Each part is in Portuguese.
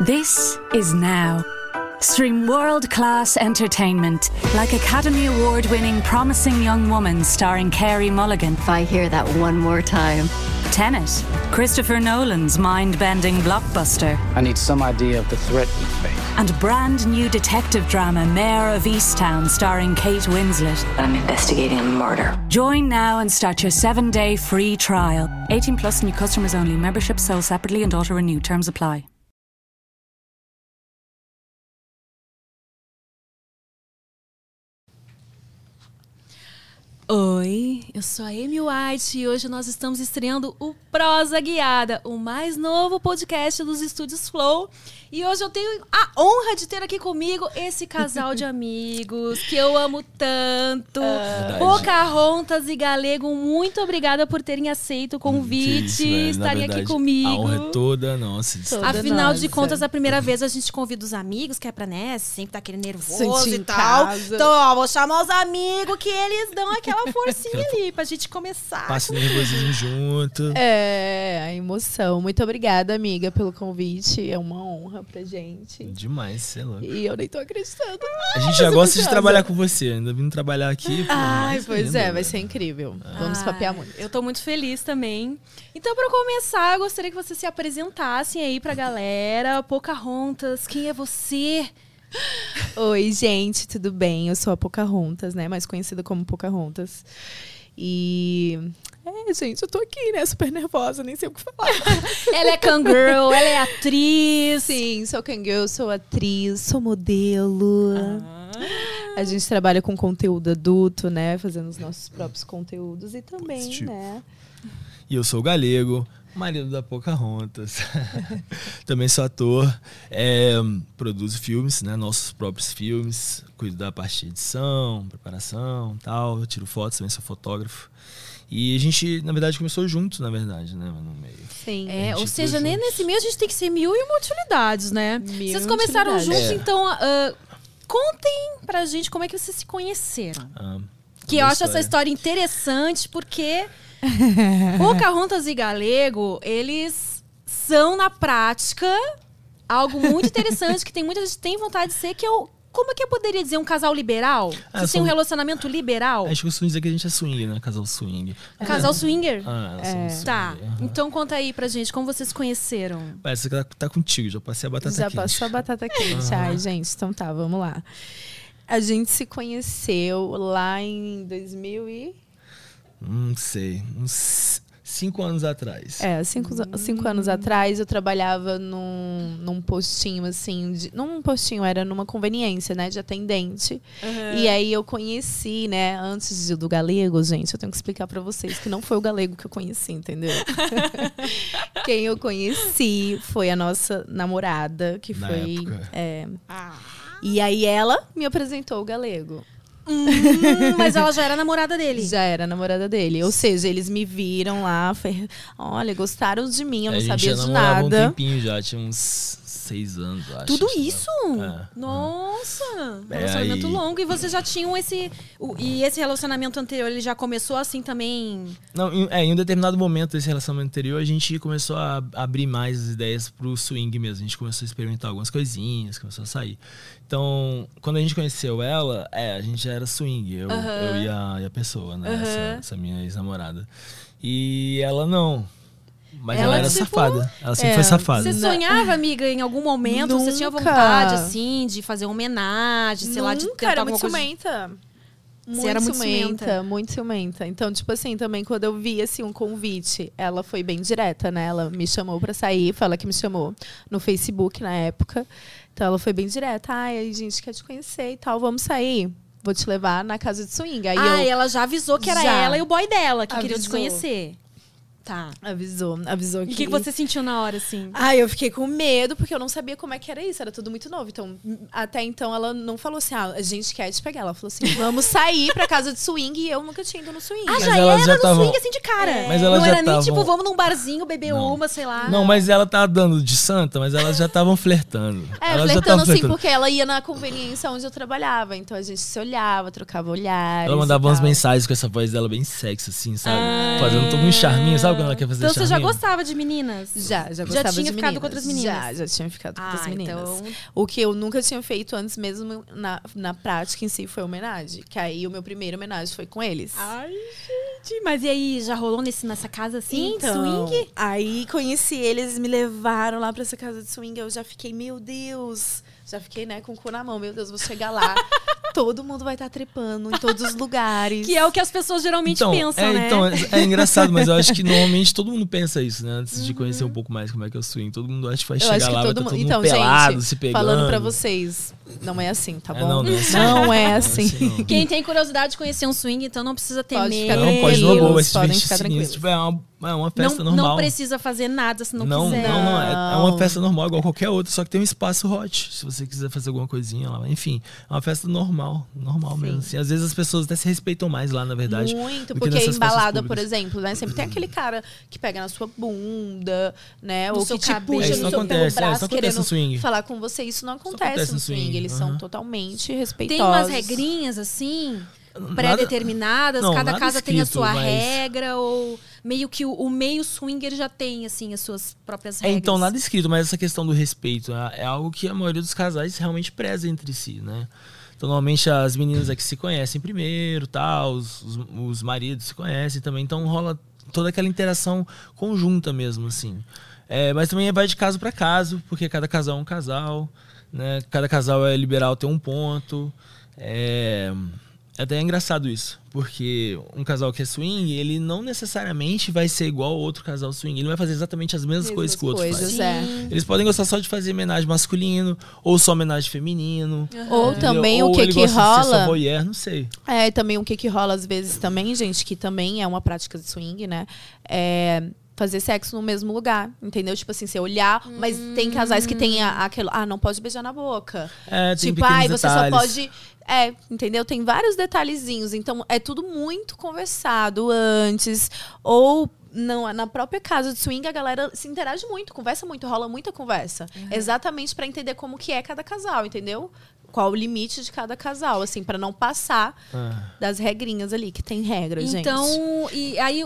This is now. Stream world class entertainment like Academy Award winning Promising Young Woman starring Carey Mulligan. If I hear that one more time. Tenet, Christopher Nolan's mind bending blockbuster. I need some idea of the threat we face. And brand new detective drama Mayor of Easttown starring Kate Winslet. I'm investigating a murder. Join now and start your seven day free trial. 18 plus new customers only. Membership sold separately and auto renew. Terms apply. Oi, eu sou a Amy White e hoje nós estamos estreando o Prosa Guiada, o mais novo podcast dos estúdios Flow. E hoje eu tenho a honra de ter aqui comigo esse casal de amigos que eu amo tanto. Verdade. Pocahontas e Galego, muito obrigada por terem aceito o convite, isso, velho. Na estarem aqui comigo. A honra é toda nossa. de Toda Afinal de nossa. contas, a primeira vez a gente convida os amigos, que é pra, né, sempre tá aquele nervoso Sentir e tal. casa. Então, ó, vou chamar os amigos que eles dão aquela forcinha ali pra gente começar. Passa o nervosismo junto. É, a emoção. Muito obrigada, amiga, pelo convite. É uma honra pra gente. Demais, você é louco. E eu nem tô acreditando. A gente já gosta de trabalhar com você. Ainda vindo trabalhar aqui. pô, Ai, pois ainda, é, vai ser incrível. Vamos Ai, papear muito. Eu tô muito feliz também. Então, pra começar, eu gostaria que vocês se apresentassem aí pra galera. Pocahontas, quem é você? Oi, gente, tudo bem? Eu sou a Pocahontas, né? Mais conhecida como Pocahontas. E. É, gente, eu tô aqui, né? Super nervosa, nem sei o que falar. Ela é Kangirl, ela é atriz. Sim, sou Kangirl, sou atriz, sou modelo. A gente trabalha com conteúdo adulto, né? Fazendo os nossos próprios conteúdos e também, Positivo. né? E eu sou o Galego, marido da Pocahontas. Também sou ator, é, produzo filmes, né, nossos próprios filmes, cuido da parte de edição, preparação tal, eu tiro fotos, também sou fotógrafo. E a gente, na verdade, começou juntos, na verdade, né, no meio. Sim. É, ou seja, nem juntos. nesse meio a gente tem que ser mil e uma utilidades, né? Mil vocês começaram juntos, É. então ah, contem pra gente como é que vocês se conheceram. Ah, Que eu acho essa história interessante porque Pocahontas e Galego, eles são na prática algo muito interessante que tem muita gente que tem vontade de ser que eu como é que eu poderia dizer um casal liberal? Ah, Vocês têm um relacionamento liberal? Acho que eu costumo dizer que a gente é swing, né? Casal swing. Casal swinger? Ah, somos swing. Tá. aham. Então conta aí pra gente como vocês se conheceram. Parece que tá, tá contigo, já passei a batata Já quente. passou a batata quente. Ai, gente, então tá, vamos lá. A gente se conheceu lá em 2000 e... Não sei, uns cinco anos atrás. É, cinco, cinco anos atrás eu trabalhava num, num postinho, assim, de, não um postinho, era numa conveniência, né, de atendente. E aí eu conheci, né, antes de- do galego, gente, eu tenho que explicar pra vocês que não foi o galego que eu conheci, entendeu? Quem eu conheci foi a nossa namorada, que Na foi. época. é, e aí ela me apresentou o galego. Hum, mas ela já era namorada dele. Já era namorada dele. Ou seja, eles me viram lá, foi, olha, gostaram de mim, eu não a gente sabia já de namorava nada. um tempinho já, tinha uns seis anos, eu acho. Tudo isso? É. Nossa! É, Relacionamento aí- longo. E vocês já tinham esse. o- e esse relacionamento anterior, ele já começou assim também. Não, em, é, em um determinado momento desse relacionamento anterior, a gente começou a abrir mais as ideias pro swing mesmo. A gente começou a experimentar algumas coisinhas, começou a sair. Então, quando a gente conheceu ela, é, a gente já era swing, eu, eu e, a, e a pessoa, né? Essa, essa minha ex-namorada. E ela não. Mas ela, Ela, era tipo, safada. Ela sempre é, foi safada. Você sonhava, amiga, em algum momento? Você tinha Nunca. vontade, assim, de fazer uma homenagem, sei lá, de Nunca, tentar era alguma muito coisa. ciumenta. Você era muito ciumenta. muito ciumenta. Então, tipo assim, também quando eu vi assim, um convite, ela foi bem direta, né? Ela me chamou pra sair, foi ela que me chamou no Facebook na época. Então ela foi bem direta. Ai, a gente quer te conhecer e tal, vamos sair. Vou te levar na casa de swing. Aí ah, eu ela já avisou que era Já. ela e o boy dela que queriam te Avisou. conhecer. Tá. Avisou, avisou E que... o que, você sentiu na hora, assim? Ai, eu fiquei com medo, porque eu não sabia como é que era isso, era tudo muito novo. Então, até então, ela não falou assim, ah, a gente quer te pegar. Ela falou assim, vamos sair pra casa de swing, e eu nunca tinha ido no swing. Ah, Mas já era já no tavam- swing, assim, de cara. Mas elas não já era nem, tavam- tipo, vamos num barzinho beber Não. uma, sei lá. Não, mas ela tá dando de santa, mas elas já estavam flertando. É, elas flertando assim, flertando. porque ela ia na conveniência onde eu trabalhava. Então a gente se olhava, trocava olhares. Ela mandava e umas mensagens com essa voz dela bem sexy, assim, sabe? Fazendo todo um charminho, sabe quando ela quer fazer Então você já charminho? gostava de meninas? Já, já Já gostava tinha de ficado meninas. com outras meninas? Já, já tinha ficado com outras Ah, meninas. então- O que eu nunca tinha feito antes mesmo na, na prática em si foi homenagem. Que aí o meu primeiro homenagem foi com eles. Ai, gente. Mas e aí, já rolou nesse, nessa casa assim, de Então, swing? Aí conheci eles, me levaram lá pra essa casa de swing. Eu já fiquei, meu Deus. Já fiquei, né, com o cu na mão. Meu Deus, vou chegar lá. Todo mundo vai estar trepando em todos os lugares. Que é o que as pessoas geralmente então, pensam, é, né? Então, é, é engraçado, mas eu acho que normalmente todo mundo pensa isso, né? Antes de Uhum. conhecer um pouco mais como é que é o swing. Todo mundo acha que vai Eu chegar lá, vai todo tá mundo. todo mundo Então, pelado, gente, se pegando. falando pra vocês, não é assim, tá É, bom? não, não é assim. Não é Não é assim. assim, não. Quem tem curiosidade de conhecer um swing, então não precisa ter Pode medo. Não, pode numa boa, Podem ficar sinistro. Tipo, é uma, é uma festa não, normal. não precisa fazer nada se não, não, quiser. não, não, é, é uma festa normal, igual qualquer outra, só que tem um espaço hot, se você quiser fazer alguma coisinha lá. Enfim, é uma festa normal, normal mesmo. Assim. Às vezes as pessoas até se respeitam mais lá, na verdade. Muito, porque festas embalada, por exemplo, né? Sempre tem aquele cara que pega na sua bunda, né? No ou seu que te cabelo. puxa É, no isso não seu acontece, pelo é, braço querendo no swing. falar com você. Isso não acontece, acontece no no swing. Eles aham. são totalmente respeitosos. Tem umas regrinhas assim, pré-determinadas, cada casa tem a escrito, sua mas- regra, ou meio que o, o meio swinger já tem, assim, as suas próprias É, regras. então, nada escrito, mas essa questão do respeito é, é algo que a maioria dos casais realmente preza entre si, né? Então, normalmente as meninas é que se conhecem primeiro, tal, os, os, os maridos se conhecem também, então rola toda aquela interação conjunta mesmo, assim. É, mas também vai de caso para caso, porque cada casal é um casal, né? Cada casal é liberal tem um ponto. É, até é engraçado isso, porque um casal que é swing, ele não necessariamente vai ser igual ao outro casal swing. Ele não vai fazer exatamente as mesmas Mesmas coisas que o outro coisas, faz. é. Eles podem gostar só de fazer homenagem masculino, ou só homenagem feminino. Ou entendeu? também ou o que ele que gosta de ser só rola. voyeur, não sei. É, também o que que rola às vezes também, gente, que também é uma prática de swing, né? É fazer sexo no mesmo lugar, entendeu? Tipo assim, você olhar, mas tem casais que tem a- aquilo, ah, não pode beijar na boca. É, tem tipo, ai, você detalhes. só pode. É, entendeu? Tem vários detalhezinhos. Então, é tudo muito conversado antes. Ou não, na própria casa de swing, a galera se interage muito, conversa muito, rola muita conversa. Exatamente pra entender como que é cada casal, entendeu? Qual o limite de cada casal, assim, pra não passar Ah. das regrinhas ali, que tem regras, gente. Então, e aí.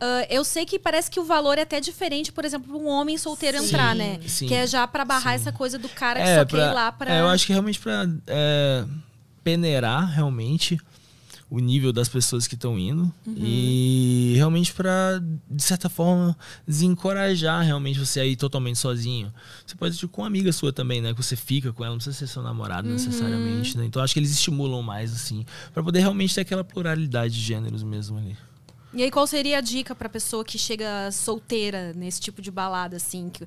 Ah, eu sei que parece que o valor é até diferente, por exemplo, para um homem solteiro Sim, entrar, né? sim, que é já pra barrar sim. essa coisa do cara que só quer ir lá pra. é, eu acho que realmente pra é, peneirar realmente o nível das pessoas que estão indo Uhum. e realmente pra de certa forma desencorajar realmente você a ir totalmente sozinho. Você pode ir com uma amiga sua também, né? Que você fica com ela, não precisa ser seu namorado Uhum. necessariamente, né? Então acho que eles estimulam mais assim, pra poder realmente ter aquela pluralidade de gêneros mesmo ali. E aí, qual seria a dica pra pessoa que chega solteira nesse tipo de balada, assim? que-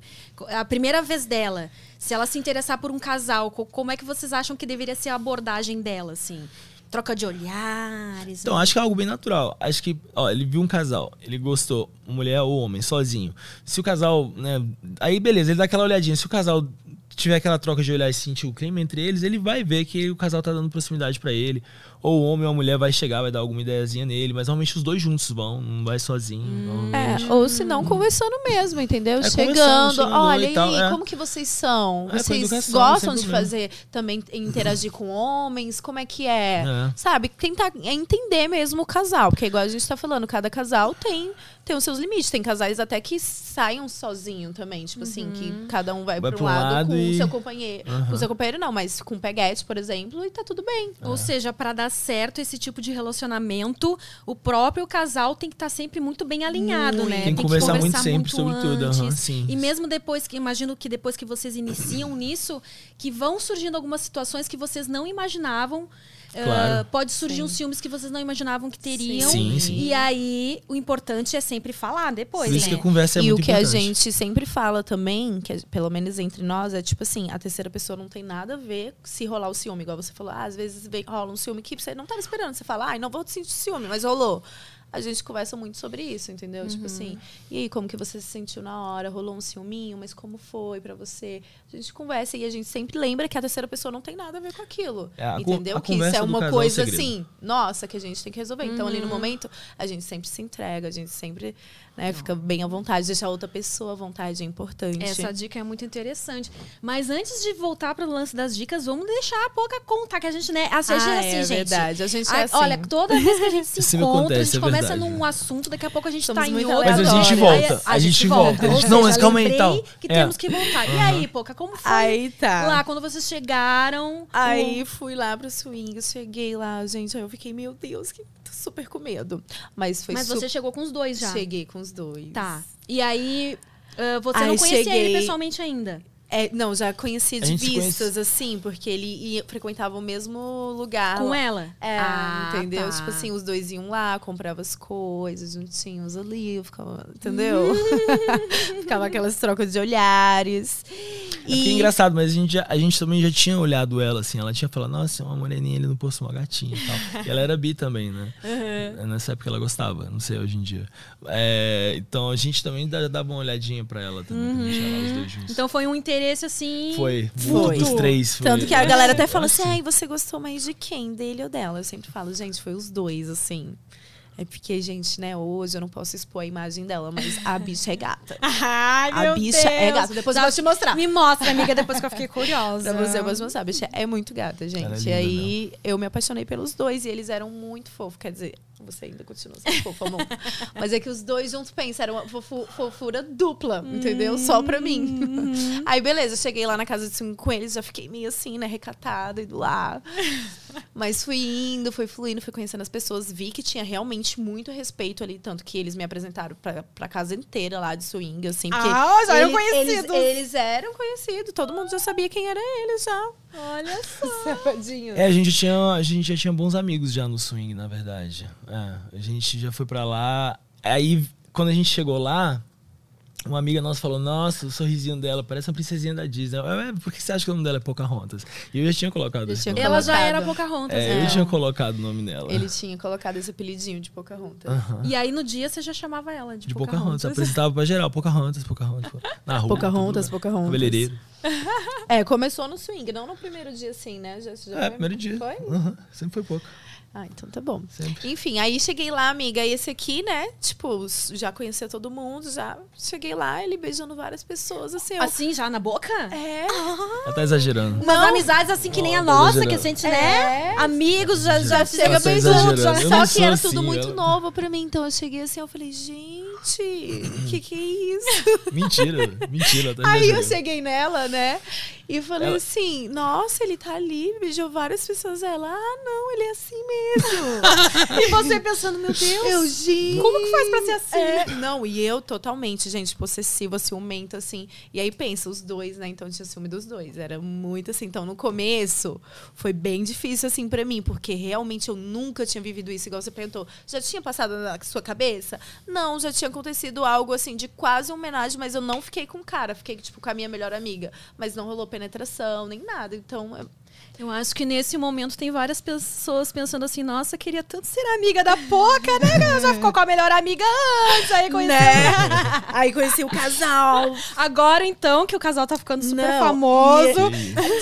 a primeira vez dela, se ela se interessar por um casal, co- como é que vocês acham que deveria ser a abordagem dela, assim? Troca de olhares. Então, acho que é algo bem natural. Acho que, ó, ele viu um casal, ele gostou, mulher ou homem, sozinho. Se o casal, né, aí beleza, ele dá aquela olhadinha. Se o casal tiver aquela troca de olhar e sentir o clima entre eles, ele vai ver que o casal tá dando proximidade pra ele. Ou o homem ou a mulher vai chegar, vai dar alguma ideiazinha nele, mas normalmente os dois juntos vão, não vai sozinho. É, normalmente. ou se não, conversando mesmo, entendeu? É, chegando, chegando olha e aí, tal, é. como que vocês são? É, com Vocês educação, gostam de fazer também interagir com homens? Como é que é? É. Sabe? Tentar entender mesmo o casal, porque igual a gente tá falando, cada casal tem tem os seus limites. Tem casais até que saiam sozinho também, tipo assim, que cada um vai, Vai para um um lado, lado com o e- seu companheiro. Com Aham. o seu companheiro não, mas com o peguete, por exemplo, e tá tudo bem. Ou seja, pra dar certo esse tipo de relacionamento, o próprio casal tem que estar sempre muito bem alinhado, né? Tem que conversar muito sempre sobre tudo, aham, sim. E mesmo depois que, imagino que depois que vocês iniciam nisso, que vão surgindo algumas situações que vocês não imaginavam. Claro. ah, pode surgir Sim. uns ciúmes que vocês não imaginavam que teriam. Sim, sim. E aí, o importante é sempre falar depois, Por isso né? que a conversa é e o muito que a importante. gente sempre fala também, que é- pelo menos entre nós, é tipo assim, a terceira pessoa não tem nada a ver se rolar o ciúme, igual você falou. Ah, às vezes vem, rola um ciúme que você não estava esperando. Você fala, ai, não vou sentir ciúme, mas rolou. A gente conversa muito sobre isso, entendeu? Tipo Uhum. assim, e aí, como que você se sentiu na hora? Rolou um ciúminho, mas como foi pra você? A gente conversa e a gente sempre lembra que a terceira pessoa não tem nada a ver com aquilo. É, a entendeu? a que isso é uma é coisa segredo. assim, nossa, que a gente tem que resolver. Então, Uhum. ali no momento, a gente sempre se entrega, a gente sempre né, fica bem à vontade. Deixar a outra pessoa à vontade é importante. Essa dica é muito interessante. Mas antes de voltar para o lance das dicas, vamos deixar a pouca contar que a gente, né? A gente Ah, é assim, é gente. verdade. A gente é Ai, assim. Olha, toda vez que a gente se Isso encontra, a acontece, gente é começa verdade. num assunto, daqui a pouco a gente Somos tá em outro. Mas a gente Aí volta. A, gente volta. A gente, não, mas calma aí, então. que É. temos que voltar. E aí, Poca, como foi Aí tá. lá quando vocês chegaram? Aí fui lá pro swing, cheguei lá, gente, aí eu fiquei, meu Deus, que tô super com medo. Mas foi Mas super... você chegou com os dois já. Cheguei com os dois. Tá. E aí, ah, você Aí não conhecia ele cheguei- pessoalmente ainda? É, não, já conhecia A de vistas, assim, porque ele ia, frequentava o mesmo lugar. Com ela? É, Ah, entendeu? tá. Tipo assim, os dois iam lá, compravam as coisas juntinhos ali, eu ficava, entendeu? ficava aquelas trocas de olhares. É porque é engraçado, mas a gente, já- a gente também já tinha olhado ela, assim. Ela tinha falado, nossa, é uma moreninha ali no posto, uma gatinha e tal. e ela era bi também, né? Nessa época ela gostava, não sei hoje em dia. É, então a gente também dava uma olhadinha pra ela também, quando a gente os dois juntos. Então foi um interesse assim. foi, Foi. dos três. Foi. Tanto que a Eu galera até fala eu assim, ai, você gostou mais de quem? Dele ou dela? Eu sempre falo, gente, foi os dois, assim. É porque, gente, né, hoje eu não posso expor a imagem dela, mas a bicha é gata. Ai, A meu bicha Deus. é gata. Depois eu Já vou te mostrar. Me mostra, amiga, depois que eu fiquei curiosa. Pra você, eu vou te mostrar. A bicha é muito gata, gente. Ela é e linda aí, eu me apaixonei pelos dois e eles eram muito fofos. Quer dizer, você ainda continua sendo fofo, amor. Mas é que os dois juntos, pensa, era uma fofu- fofura dupla, entendeu? Só pra mim. Aí, beleza, cheguei lá na casa de cinco com eles, já fiquei meio assim, né, recatada, indo lá. Mas fui indo, fui fluindo, fui conhecendo as pessoas, vi que tinha realmente muito respeito ali, tanto que eles me apresentaram pra, pra casa inteira lá de swing, assim. Ah, já eram conhecidos. Eles, eles eram conhecidos, todo mundo já sabia quem era eles já. Olha só. Safadinho. É, a gente, já tinha, a gente já tinha bons amigos já no swing, na verdade. É, a gente já foi pra lá. Aí, quando a gente chegou lá, uma amiga nossa falou: Nossa, o sorrisinho dela parece uma princesinha da Disney. Eu, "É, por que você acha que o nome dela é Pocahontas? E eu já tinha colocado esse nome. Ela já era Pocahontas. É, né? eu tinha colocado o nome dela. Ele tinha colocado esse apelidinho de Pocahontas. E aí no dia você já chamava ela de, De Pocahontas. Apresentava pra geral. Pocahontas, Pocahontas. Na rua. Pocahontas, tudo. Pocahontas. Cabeleireiro. É, começou no swing, não no primeiro dia assim, né? Já, já É, foi- primeiro dia. Foi? Sempre foi pouco. Ah, então tá bom. Sempre. Enfim, aí cheguei lá, amiga, e esse aqui, né? Tipo, já conhecia todo mundo, já cheguei lá, ele beijando várias pessoas, assim. eu- Assim, já na boca? É. Ela tá exagerando. Umas amizades assim que nem a nossa, que a gente, né? É. Amigos, já, já chega tá beijando. já- Eu Só não que era assim, tudo muito ela- novo pra mim, então eu cheguei assim, eu falei, gente, que que é isso? Mentira. Mentira. Tá Aí eu cheguei nela, né? E falei Ela- assim, nossa, ele tá ali, beijou várias pessoas. Ela, ah, não, ele é assim mesmo. E você pensando, meu Deus. eu, gente. Como que faz pra ser assim? É, não, e eu totalmente, gente, possessiva, ciumenta, assim. E aí pensa, os dois, né? Então tinha ciúme dos dois. Era muito assim. Então, no começo, foi bem difícil, assim, pra mim, porque realmente eu nunca tinha vivido isso, igual você perguntou. Já tinha passado na sua cabeça? Não, já tinha acontecido algo assim de quase homenagem, mas eu não fiquei com o cara, fiquei, tipo, com a minha melhor amiga. Mas não rolou penetração, nem nada. Então, é- Eu acho que nesse momento tem várias pessoas pensando assim, nossa, queria tanto ser amiga da Poca, né? Já ficou com a melhor amiga antes, aí conheceu. né? aí conheci o casal. Agora, então, que o casal tá ficando super Não, famoso,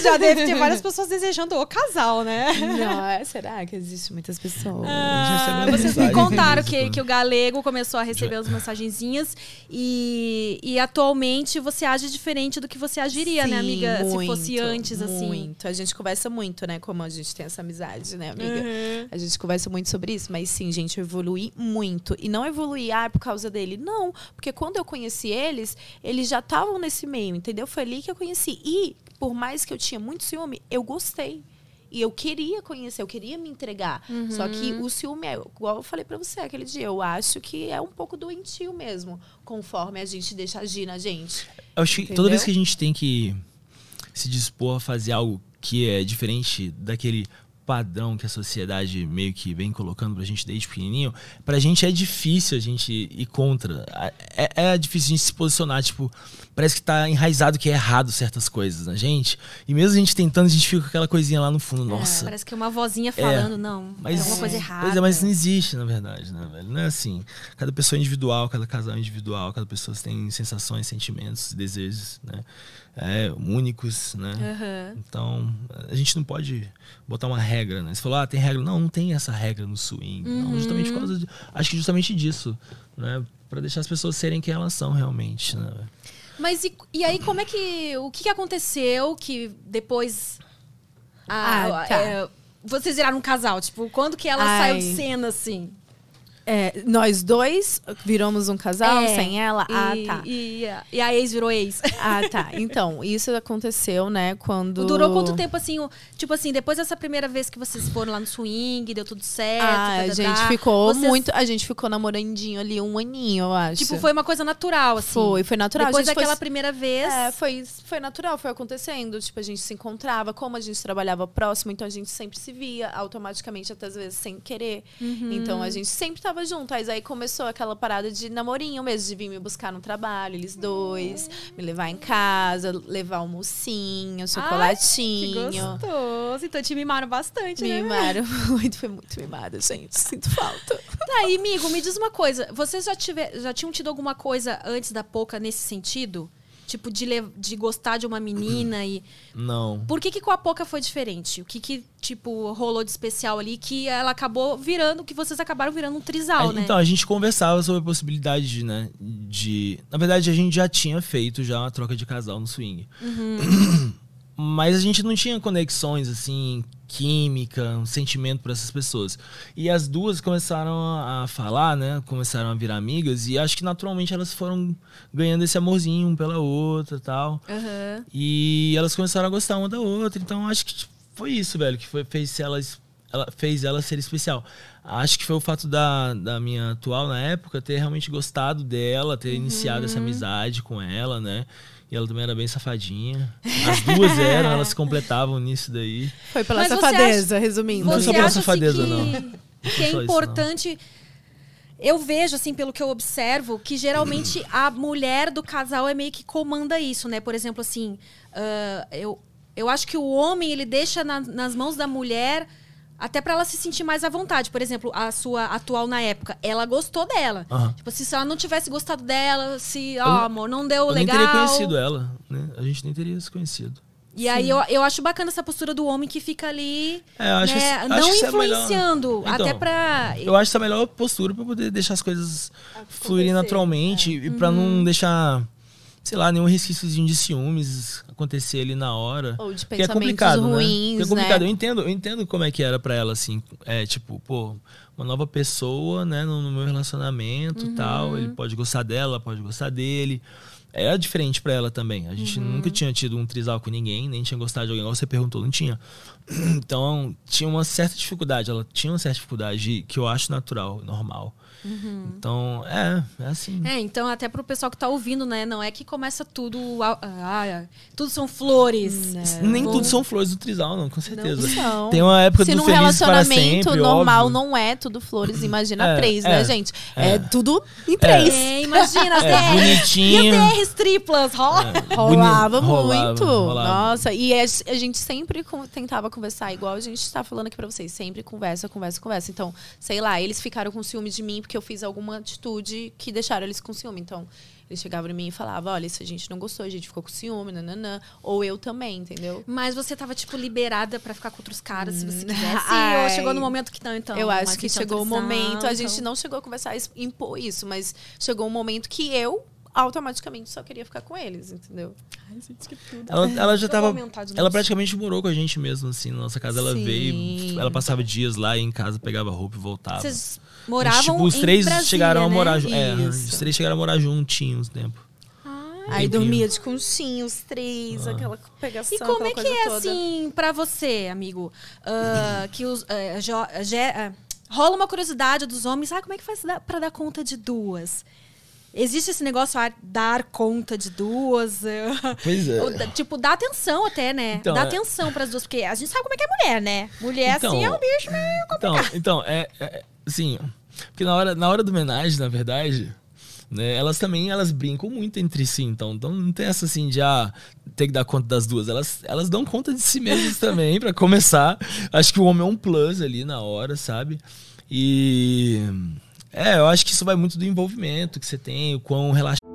já deve ter várias pessoas desejando o casal, né? Não, é, será que existe muitas pessoas? Ah, vocês me contaram que, que o galego começou a receber as mensagenzinhas e, e atualmente você age diferente do que você agiria, né, Sim, amiga? se muito, fosse antes, assim. Muito. A gente conversa muito, né? Como a gente tem essa amizade, né, amiga? Uhum. A gente conversa muito sobre isso. Mas sim, gente, eu evoluí muito. E não evoluí, ah, por causa dele. Não. Porque quando eu conheci eles, eles já estavam nesse meio, entendeu? Foi ali que eu conheci. E, por mais que eu tinha muito ciúme, eu gostei. E eu queria conhecer, eu queria me entregar. Só que Uhum. o ciúme, é, igual eu falei pra você aquele dia, eu acho que é um pouco doentio mesmo, conforme a gente deixa agir na gente. Eu acho que Entendeu? toda vez que a gente tem que se dispor a fazer algo que é diferente daquele padrão que a sociedade meio que vem colocando pra gente desde pequenininho, pra gente é difícil a gente ir contra. É, é difícil a gente se posicionar, tipo, parece que tá enraizado que é errado certas coisas na gente. E mesmo a gente tentando, a gente fica com aquela coisinha lá no fundo, nossa. Parece que é uma vozinha falando, não, Mas, é alguma coisa errada. Pois é, mas não existe, na verdade, né, velho? Não é assim. Cada pessoa é individual, cada casal é individual, cada pessoa tem sensações, sentimentos, desejos, né? É, únicos, né? Aham. Então, a gente não pode botar uma regra, né? Você falou, ah, tem regra. Não, não tem essa regra no swing. Não, justamente por causa de, Acho que justamente disso, né? Pra deixar as pessoas serem quem elas são realmente, né? Mas e, e aí, como é que. O que, que aconteceu que depois. a- Ah, tá. é, vocês viraram um casal? Tipo, quando que ela Ai. saiu de cena, assim? É, nós dois viramos um casal É, sem ela? ah, e, tá. E, a- e a ex virou ex. Ah, tá. Então, isso aconteceu, né, quando... Durou quanto tempo, assim? o- Tipo assim, depois dessa primeira vez que vocês foram lá no swing, deu tudo certo. Ah, a tadadá, gente ficou vocês- muito... A gente ficou namorandinho ali um aninho, eu acho. Tipo, foi uma coisa natural, assim. Foi, foi natural. Depois A gente foi- daquela primeira vez. É, foi, foi natural, foi acontecendo. Tipo, a gente se encontrava, como a gente trabalhava próximo, então a gente sempre se via automaticamente, até às vezes sem querer. Uhum. Então a gente sempre tava junto. Mas aí começou aquela parada de namorinho mesmo, de vir me buscar no trabalho, eles dois, me levar em casa, levar almocinho, Ai, que chocolatinho. gostoso. Então te mimaram bastante, Me né? mimaram muito, foi muito mimada, gente. Sinto falta. Tá, e amigo, me diz uma coisa. Vocês já, tiver, já tinham tido alguma coisa antes da Poca nesse sentido? Tipo, de, le- de gostar de uma menina e... Não. Por que que com a Poca foi diferente? O que que, tipo, rolou de especial ali que ela acabou virando, que vocês acabaram virando um trisal, A- né? Então, a gente conversava sobre a possibilidade de, né, de... Na verdade, a gente já tinha feito já uma troca de casal no swing. Mas a gente não tinha conexões, assim, química, um sentimento por essas pessoas. E as duas começaram a falar, né? Começaram a virar amigas. E acho que naturalmente elas foram ganhando esse amorzinho um pela outra e tal. Aham. E elas começaram a gostar uma da outra. Então acho que foi isso, velho, que foi, fez elas. Ela fez ela ser especial. Acho que foi o fato da, da minha atual na época ter realmente gostado dela, ter iniciado essa amizade com ela, né? E ela também era bem safadinha. As duas eram, elas se completavam nisso daí. Foi pela Mas safadeza, resumindo. Não foi só pela acha safadeza, assim, não. que, Não que é só isso, importante... Eu vejo, assim, pelo que eu observo, que geralmente a mulher do casal é meio que comanda isso, né? Por exemplo, assim, ah, eu, eu acho que o homem, ele deixa na- nas mãos da mulher até pra ela se sentir mais à vontade. Por exemplo, a sua atual na época, ela gostou dela. Aham. Tipo, assim, se ela não tivesse gostado dela, se, ó, não- amor, não deu Eu nem legal. teria conhecido ela, né? A gente nem teria se conhecido. E aí eu, eu acho bacana essa postura do homem que fica ali, É, eu acho né, que- acho não que isso é melhor. influenciando, Então, até pra... Eu acho essa a melhor postura pra poder deixar as coisas fluírem naturalmente e pra Uhum. não deixar, sei lá, nenhum resquíciozinho de ciúmes acontecer ali na hora. Ou de Porque é pensamentos complicado, né? ruins, Porque é complicado. né? Eu entendo, eu entendo como é que era pra ela, assim. É, tipo, pô, uma nova pessoa, né, no, no meu relacionamento Uhum. tal. Ele pode gostar dela, pode gostar dele. Era diferente pra ela também. A gente Uhum. nunca tinha tido um trisal com ninguém, nem tinha gostado de alguém. Igual você perguntou, não tinha. Então, tinha uma certa dificuldade. Ela tinha uma certa dificuldade que eu acho natural, normal. Então, é, é assim. É, então até pro pessoal que tá ouvindo, né, não é que começa tudo, ah, ah, tudo são flores. Nem Bom. tudo são flores do trisal, não, com certeza. são. Tem uma época Se do num relacionamento sempre, normal óbvio. não é tudo flores, imagina É, três, é, né, gente? É, é. tudo em três. É, imagina, as É, DR. bonitinho. E as DRs triplas, rola. Rolava rolava, muito. rolava. Nossa, e a, a gente sempre tentava conversar, igual a gente tá falando aqui pra vocês. Sempre conversa, conversa, conversa. Então, sei lá, eles ficaram com ciúme de mim porque eu fiz alguma atitude que deixaram eles com ciúme. Então, eles chegavam em mim e falavam: olha, isso a gente não gostou, a gente ficou com ciúme, nananã. Ou eu também, entendeu? Mas você tava, tipo, liberada pra ficar com outros caras, se você quisesse? Ai. ou chegou no momento que não, então? eu acho que então chegou o momento. A gente então- não chegou a conversar, es- impor isso, mas chegou um momento que eu automaticamente só queria ficar com eles, entendeu? Ela, ela já Eu vou tava. aumentar de Ela praticamente morou com a gente mesmo, assim, na nossa casa. Ela Sim. veio, ela passava dias lá, em casa, pegava roupa e voltava. Vocês Mas, moravam tipo, os em três Brasília, chegaram a né? morar juntos. É, Isso. os três chegaram a morar juntinhos um tempo. Aí dormia de conchinha, os três, aquela pegação, E como é que é toda. assim pra você, amigo? Ah, que os, ah, jo- ah, rola uma curiosidade dos homens. Ah, como é que faz pra dar conta de duas? Existe esse negócio ah, dar conta de duas. eh, Pois é. ou tipo, dá atenção até, né? Então, dá é- atenção pras duas, porque a gente sabe como é que é mulher, né? Mulher Então, assim é um bicho meio Então, complicado. então é, é assim, porque na hora, na hora do homenagem, na verdade, né, elas também elas brincam muito entre si, então, então não tem essa assim de ah, ter que dar conta das duas, elas, elas dão conta de si mesmas também pra começar. Acho que o homem é um plus ali na hora, sabe? E é, eu acho que isso vai muito do envolvimento que você tem, o quão relaxado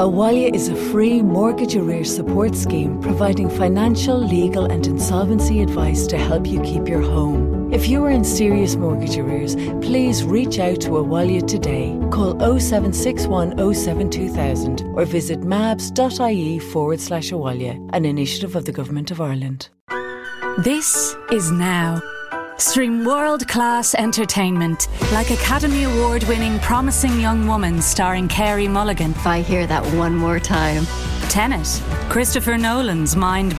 Awalia is a free mortgage arrears support scheme providing financial, legal, and insolvency advice to help you keep your home. If you are in serious mortgage arrears, please reach out to Awalia today. Call 0761 07 2000 or visit mabs.ie forward slash Awalia, an initiative of the Government of Ireland. This is Now. Stream world class entertainment like Academy Award winning Promising Young Woman starring Carey Mulligan, If I hear that one more time, Tenet, Christopher Nolan's mind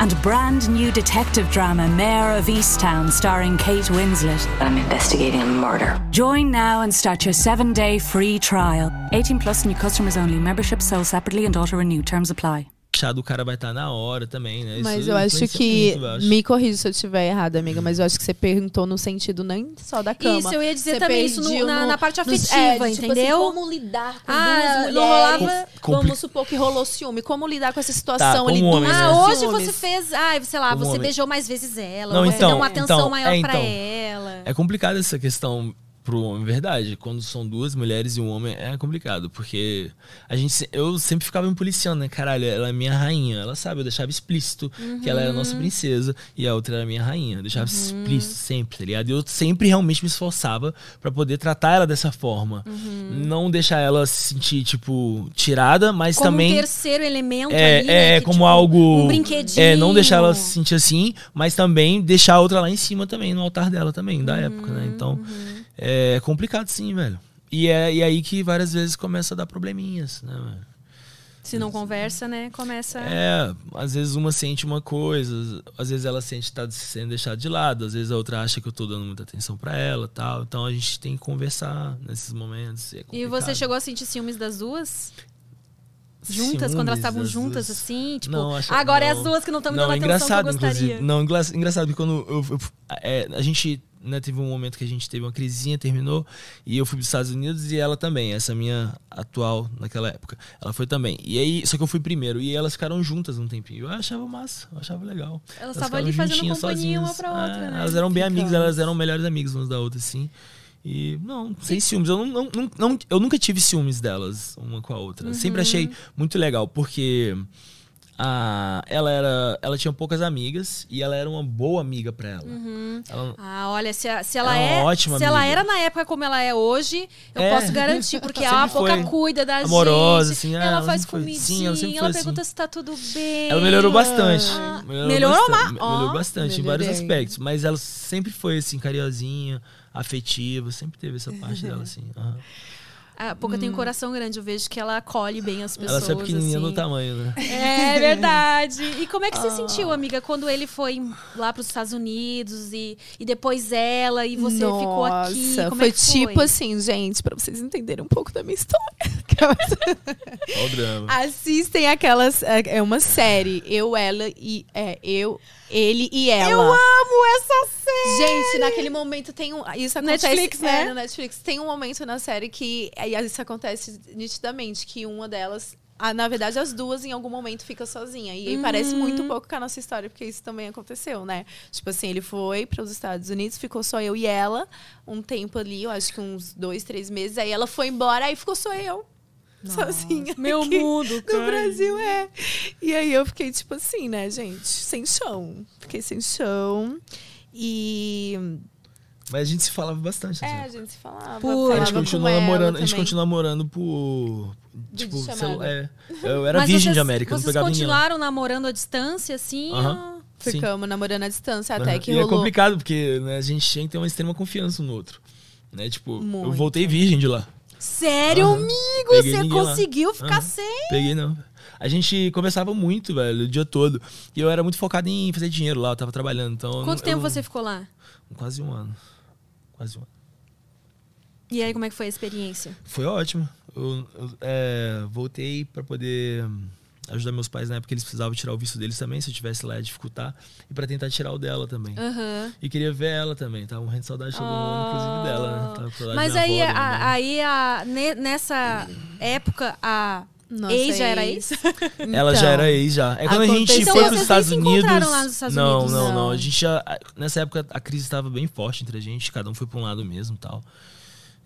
And brand new detective drama Mayor of Easttown starring Kate Winslet. I'm investigating a murder. Join now and start your seven day free trial. 18 plus new customers only. Membership sold separately and auto renew. Terms apply. O cara vai estar na hora também, né? Mas Isso eu acho que. muito, eu acho. Me corrija se eu estiver errada, amiga, mas eu acho que você perguntou no sentido nem só da cama. Isso, eu ia dizer Você também isso no- na- na parte afetiva, é, de, tipo entendeu? assim, como lidar com Ah, duas não mulheres. rolava- Compli- Vamos supor que rolou ciúme. Como lidar com essa situação Tá, ali? homem, duas né? Ah, hoje ciúmes. você fez. Ah, sei lá, Como você homem. beijou mais vezes ela. Não, ou você então, deu uma atenção então, maior é, pra então. ela. É complicado essa questão pro homem, verdade. Quando são duas mulheres e um homem é complicado, porque a gente eu sempre ficava me policiando, né? Caralho, ela é minha rainha, ela sabe, eu deixava explícito que ela era a Uhum. nossa princesa e a outra era minha rainha. Eu deixava explícito sempre, tá ligado? E eu sempre realmente me esforçava pra poder tratar ela dessa forma. Não deixar ela se sentir tipo tirada, mas Uhum. Como também um terceiro elemento é, ali, né, é que, como tipo, algo. Um brinquedinho. É, não deixar ela se sentir assim, mas também deixar a outra lá em cima também, no altar dela também, da época, né? Então, é complicado sim, velho. E é e aí que várias vezes começa a dar probleminhas, né, velho? Se não conversa, né? Começa. É, às vezes uma sente uma coisa, às vezes ela sente que tá sendo deixada de lado, às vezes a outra acha que eu tô dando muita atenção pra ela tal. Então a gente tem que conversar nesses momentos. é E você chegou a sentir ciúmes das duas? Juntas, quando elas Ciúmes estavam juntas, duas? assim? Tipo, Não, acho- agora é não. as duas que não estão me Não, dando é a atenção que eu engraçado, gostaria. inclusive. Não, engraçado que quando eu, eu- é, a gente né, teve um momento que a gente teve uma crisinha, terminou, e eu fui para os Estados Unidos e ela também, essa minha atual naquela época. Ela foi também. E aí, só que eu fui primeiro, e elas ficaram juntas um tempinho. Eu achava massa, eu achava legal. Elas estavam ali fazendo companhia uma sozinhas. pra outra, É, né? Elas eram bem amigas, elas eram melhores amigas umas da outra, assim. E não, sem ciúmes. Eu, não, não, não- eu nunca tive ciúmes delas, uma com a outra. Sempre Uhum. achei muito legal, porque a, ela era. Ela tinha poucas amigas e ela era uma boa amiga pra ela. Ela- Ah, olha, se, a- se ela Ela é é. ótima se ela amiga. era na época como ela é hoje, eu É. posso garantir, porque ela foi cuida da amorosa, gente. assim, é, ela, ela faz comidinha, sim, ela foi assim. pergunta se tá tudo bem. Ela melhorou bastante. Ah, melhorou, melhorou bastante, melhorou bastante em vários aspectos. Mas ela sempre foi assim, carinhosinha, afetiva, sempre teve essa parte dela, assim. aham. A Pouca tem um coração grande, eu vejo que ela acolhe bem as pessoas. Ela só é pequenininha assim. no tamanho, né? É verdade. E como é que você Ah. sentiu, amiga, quando ele foi lá para os Estados Unidos e, e depois ela e você ficou aqui? Nossa, Como foi é que foi? tipo assim, gente, pra vocês entenderem um pouco da minha história. Olha o drama. Assistem aquelas. É é uma série. Eu, ela e. É, eu, ele e ela. Eu amo essa série! Gente, naquele momento tem um. Isso acontece. Netflix, né? É, no Netflix. Tem um momento na série que. Isso acontece nitidamente, que uma delas. ah, na verdade, as duas em algum momento fica sozinha. E aí parece muito Uhum. pouco com a nossa história, porque isso também aconteceu, né? Tipo assim, ele foi para os Estados Unidos, ficou só eu e ela um tempo ali, eu acho que uns dois, três meses. Aí ela foi embora, aí ficou só eu. Sozinha. Meu aqui mundo, No cara. Brasil, é. E aí eu fiquei, tipo assim, né, gente? Sem chão. Fiquei sem chão. E. Mas a gente se falava bastante. É, assim. a gente se falava. Pô, A gente ela namorando, a gente continua namorando por. Tipo, celu- é, eu era Mas virgem vocês, de América, não Vocês ninguém. lá. continuaram namorando à distância, assim? Ou- Sim. Ficamos namorando à distância até que e é rolou. complicado, porque né, a gente tinha que ter uma extrema confiança um no outro. Né? Tipo, eu Muito. voltei virgem de lá. Sério, Aham. amigo? Peguei Você ninguém lá. conseguiu ficar Aham. sem? Peguei não. A gente conversava muito, velho, o dia todo. E eu era muito focado em fazer dinheiro lá, eu tava trabalhando. Então eu Quanto não- tempo eu- você ficou lá? Quase um ano. Quase um ano. E aí, como é que foi a experiência? Foi ótimo. Eu, eu, é, voltei pra poder ajudar meus pais na época eles precisavam tirar o visto deles também, se eu tivesse lá ia dificultar. E pra tentar tirar o dela também. Aham. E queria ver ela também. Tava morrendo de saudade, todo mundo, inclusive dela, né? Tava. Mas aí, avó, a- aí a, ne- nessa época, a Nossa, ex já era ex? Ela já Então, era ex já. É quando a gente aconteceu- foi Então pros vocês Estados Unidos. lá nos Estados não, Unidos? não, não, Não. A gente já. Nessa época a crise estava bem forte entre a gente, cada um foi pra um lado mesmo tal.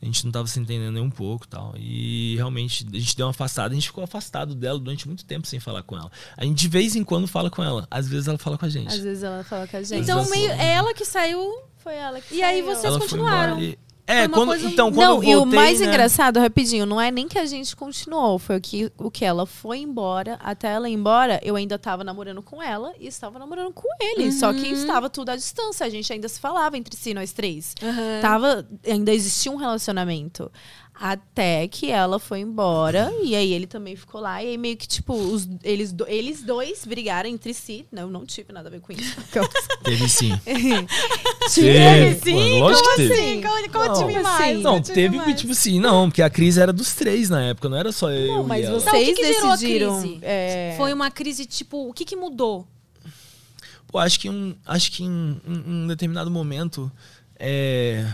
A gente não tava se entendendo nem um pouco tal. E realmente a gente deu uma afastada. A gente ficou afastado dela durante muito tempo sem falar com ela. A gente de vez em quando fala com ela. Às vezes ela fala com a gente. Às vezes ela fala com a gente. Então, meio, é ela que saiu. foi ela que E aí saiu. vocês ela continuaram. e- É, quando, coisa- então, quando não, eu e o voltei, mais né, engraçado, rapidinho, não é nem que a gente continuou, foi o que, o que ela foi embora, até ela ir embora, eu ainda tava namorando com ela e estava namorando com ele. Só que estava tudo à distância, a gente ainda se falava entre si, nós três. Aham. Tava, ainda existia um relacionamento. Até que ela foi embora, e aí ele também ficou lá, e aí meio que, tipo, os, eles, do- eles dois brigaram entre si. Não, eu não tive nada a ver com isso. Teve sim. Teve sim? Lógico que teve. assim? Conte-me Não, mais. assim, Não, teve que, tipo assim, não, porque a crise era dos três na época, não era só eu. Não, mas e ela. vocês Então, o que que gerou a decidiram. crise? é, Foi uma crise, tipo, o que que mudou? Pô, acho que, um, acho que em um, um determinado momento, é,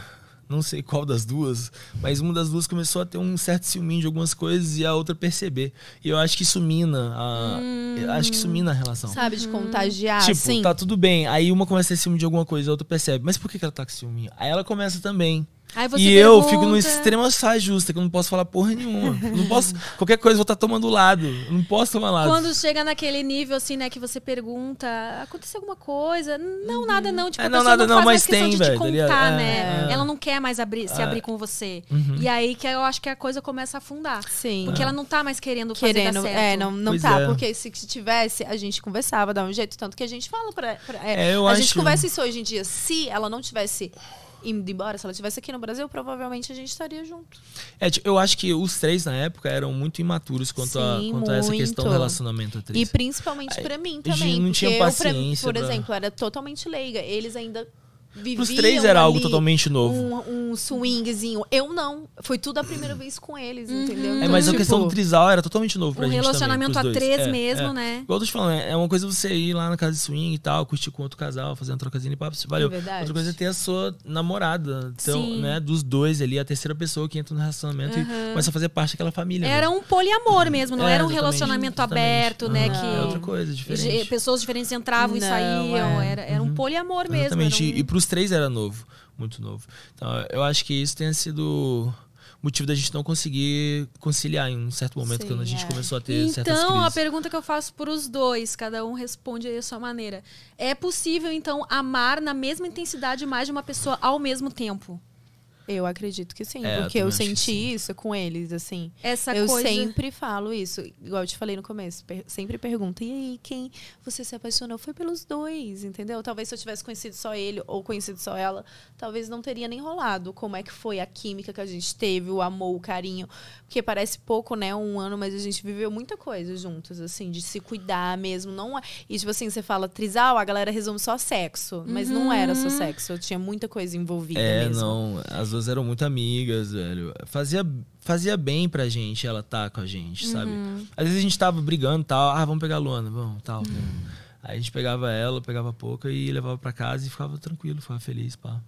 não sei qual das duas, mas uma das duas começou a ter um certo ciúminho de algumas coisas e a outra perceber. E eu acho que isso mina a, eu acho que isso mina a relação. Sabe, de contagiar, tipo, assim. tá tudo bem. Aí uma começa a ter ciúme de alguma coisa, a outra percebe. Mas por que que ela tá com ciúme? Aí ela começa também. Aí você E eu pergunta- fico no extremo saia justa, que eu não posso falar porra nenhuma. Eu não posso. Qualquer coisa eu vou estar tomando lado. Eu não posso tomar lado. Quando chega naquele nível, assim, né, que você pergunta, aconteceu alguma coisa? Não, nada não. Tipo, É, a não, pessoa nada não não, faz mais mas questão tem, velho, te tá contar, É, né? é. Ela não quer mais abrir, se É. abrir com você. Uhum. E aí que eu acho que a coisa começa a afundar. Sim. Porque ela não tá mais querendo fazer Querendo, dar certo. é, não, não Pois tá, é. porque se tivesse, a gente conversava, dava um jeito, tanto que a gente fala pra. pra- é, É, eu a gente acho- conversa isso hoje em dia. Se ela não tivesse indo embora, se ela estivesse aqui no Brasil, provavelmente a gente estaria junto. É, tipo, eu acho que os três na época eram muito imaturos quanto, a, Sim, quanto a essa questão do muito. relacionamento a três. E principalmente pra mim a também. não tinha eu, pra- paciência por pra- exemplo, era totalmente leiga. Eles ainda viviam Pros três era algo totalmente novo. Um, um swingzinho. Eu não. Foi tudo a primeira vez com eles, entendeu? É, Então, mas a tipo, questão do trisal era totalmente novo pra Um gente também, relacionamento pros a três É, mesmo, é. né? Igual eu tô te falando, é uma coisa você ir lá na casa de swing e tal, curtir com outro casal, fazer uma trocazinha de papo, valeu. É. Outra coisa é ter a sua namorada, então, Sim. né, dos dois ali, a terceira pessoa que entra no relacionamento e começa a fazer parte daquela família. Era mesmo. um poliamor mesmo, não É, era um relacionamento exatamente. aberto, né? Aham, Que É outra coisa, diferente. pessoas diferentes entravam e Não, saíam. é. Era, era um poliamor mesmo. Exatamente. um- E, e três era novo, muito novo. Então, eu acho que isso tenha sido motivo da gente não conseguir conciliar em um certo momento Sim, quando a gente é. começou a ter certas Então, a pergunta que eu faço para os dois, cada um responde aí a sua maneira. É possível, então, amar na mesma intensidade mais de uma pessoa ao mesmo tempo? Eu acredito que sim, É, porque eu, senti isso com eles, assim. Essa eu coisa. sempre falo isso, igual eu te falei no começo, per- sempre pergunto, e aí, quem você se apaixonou? Foi pelos dois, entendeu? Talvez se eu tivesse conhecido só ele ou conhecido só ela, talvez não teria nem rolado. Como é que foi a química que a gente teve, o amor, o carinho. Porque parece pouco, né, um ano, mas a gente viveu muita coisa juntos, assim, de se cuidar mesmo. Não é- E, tipo assim, você fala trisal, a galera resume só sexo, mas não era só sexo, tinha muita coisa envolvida É, mesmo. não. As duas eram muito amigas, velho. Fazia, fazia bem pra gente ela tá com a gente, sabe? Uhum. Às vezes a gente tava brigando e tal. Ah, vamos pegar a Luana, vamos, tal. Aí a gente pegava ela, pegava a pouca e levava pra casa e ficava tranquilo, ficava feliz, pá.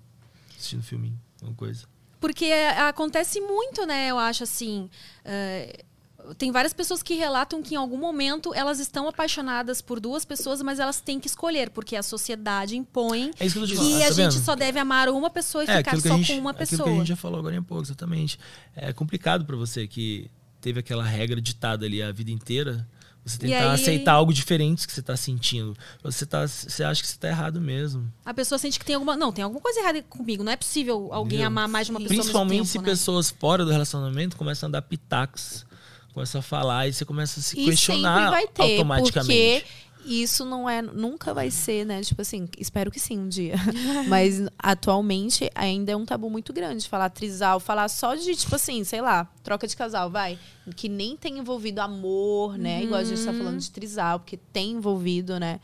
Assistindo filminho, alguma coisa. Porque acontece muito, né? Eu acho assim. eh, tem várias pessoas que relatam que em algum momento elas estão apaixonadas por duas pessoas, mas elas têm que escolher, porque a sociedade impõe É isso que eu te que a tá gente vendo? só deve amar uma pessoa e É, ficar só gente, com uma pessoa. que a gente já falou agora em pouco, exatamente. É complicado pra você que teve aquela regra ditada ali a vida inteira. Você tentar aí- aceitar algo diferente que você tá sentindo. Você, tá, você acha que você tá errado mesmo. A pessoa sente que tem alguma. Não, tem alguma coisa errada comigo. Não é possível alguém Entendeu? amar mais de uma pessoa Principalmente mesmo se tempo, né? pessoas fora do relacionamento começam a dar pitacos começa a falar e você começa a se E questionar sempre vai ter, automaticamente. porque isso não é, nunca vai ser, né? Tipo assim, espero que sim um dia. Mas atualmente ainda é um tabu muito grande falar trisal, falar só de, tipo assim, sei lá, troca de casal, vai. Que nem tem envolvido amor, né? Igual a gente tá falando de trisal, porque tem envolvido, né?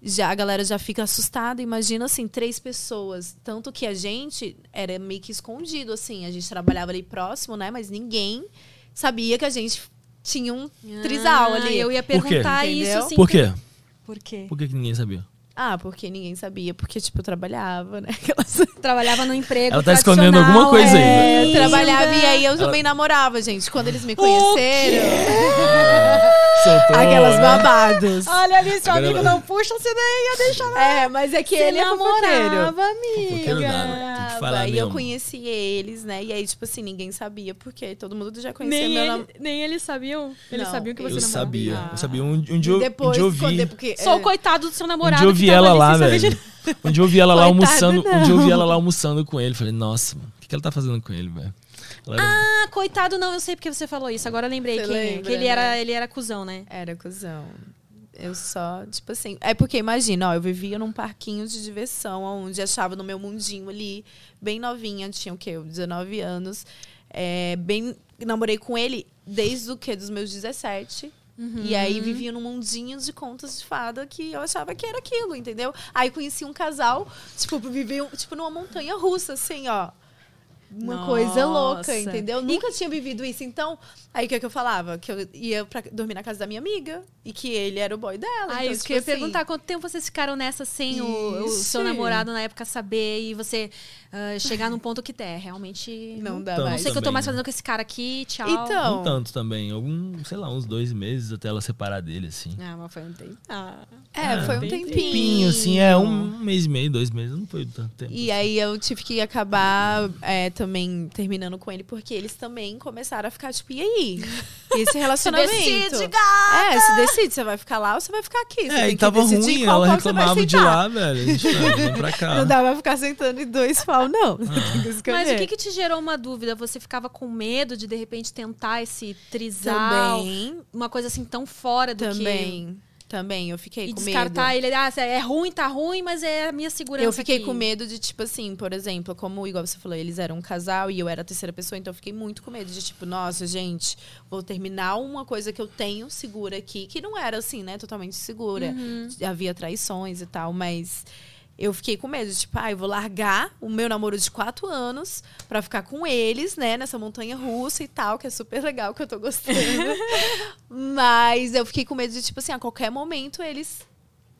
Já a galera já fica assustada. Imagina assim, três pessoas. Tanto que a gente era meio que escondido, assim. A gente trabalhava ali próximo, né? Mas ninguém sabia que a gente tinha um trisal Ah, ali. Eu ia Por quê? perguntar isso assim. Por quê? Por quê? Por que, que ninguém sabia? Ah, porque ninguém sabia, porque, tipo, eu trabalhava, né? Aquelas... Trabalhava no emprego. Ela tá escondendo alguma coisa aí, É, né? eu trabalhava e aí eu também namorava, gente. Quando eles me conheceram, Soltou, aquelas né? babados. Olha ali, seu Agora amigo ela- não puxa, você nem ia deixar É, mas é que ele é fofoqueiro. namorava, amiga. Fofoqueiro que falar e eu conheci eles, né? E aí, tipo assim, ninguém sabia, porque todo mundo já conhecia Nem, meu ele- namorado. nem eles sabiam? Eles Não, sabiam que você Eu namorava? sabia. Ah. Eu sabia. Um, um dia, eu- um Depois, dia eu quando, vi. porque, Sou é, o coitado do seu Um namorado. dia eu que vi ela lá, velho. Um dia eu vi ela lá Coitado, almoçando. Um dia eu vi ela lá almoçando com ele. Falei, nossa, mano, o que, que ela tá fazendo com ele, velho? Era- Ah, coitado, não, eu sei porque você falou isso. Agora eu lembrei é. lembra, Que ele né? era, ele era cuzão, né? Era cuzão. Eu só, tipo assim. É porque imagina, ó, eu vivia num parquinho de diversão, onde achava no meu mundinho ali, bem novinha, tinha o quê? 19 anos. É, bem. Namorei com ele desde o quê? Dos meus 17. E aí vivia num mundinho de contas de fada que eu achava que era aquilo, entendeu? Aí conheci um casal, tipo, viviam tipo numa montanha russa, assim, ó. Uma coisa louca, Nossa. entendeu? E- Nunca tinha vivido isso. Então, aí o que, é que eu falava? Que eu ia pra dormir na casa da minha amiga e que ele era o boy dela. Ah, então, isso tipo que eu ia assim, perguntar. Quanto tempo vocês ficaram nessa sem o, o seu namorado na época saber e você ah, chegar num ponto que é, realmente. Não dá Não mais. sei que eu tô mais né? fazendo com esse cara aqui, tchau. Então, Não tanto também. Algum, sei lá, uns dois meses até ela separar dele, assim. Ah, mas foi um tempo. Ah. é, foi um tempinho. Tempinho, assim, é um mês e meio, dois meses. Não foi tanto tempo. E aí eu tive que acabar é, também terminando com ele, porque eles também começaram a ficar, tipo, e aí? E Esse relacionamento. decide, É, se decide, você vai ficar lá ou você vai ficar aqui. Você É, tem e tava ruim, ela reclamava de lá, velho. A gente não, vem pra cá. Não dá pra ficar sentando em dois pau, não. Escolher. Mas o que, que te gerou uma dúvida? Você ficava com medo de, de repente, tentar esse trisal? Também, Uma coisa assim tão fora do que... também, também. Eu fiquei E com descartar medo. ele, ah, é ruim, tá ruim, mas é a minha segurança Eu fiquei aqui. com medo de, tipo assim, por exemplo, como igual você falou, eles eram um casal e eu era a terceira pessoa, então eu fiquei muito com medo de, tipo, nossa, gente, vou terminar uma coisa que eu tenho segura aqui, que não era assim, né, totalmente segura. Havia traições e tal, mas eu fiquei com medo, de, tipo, ah, eu vou largar o meu namoro de quatro anos pra ficar com eles, né, nessa montanha russa e tal, que é super legal, que eu tô gostando. mas eu fiquei com medo de, tipo assim, a qualquer momento eles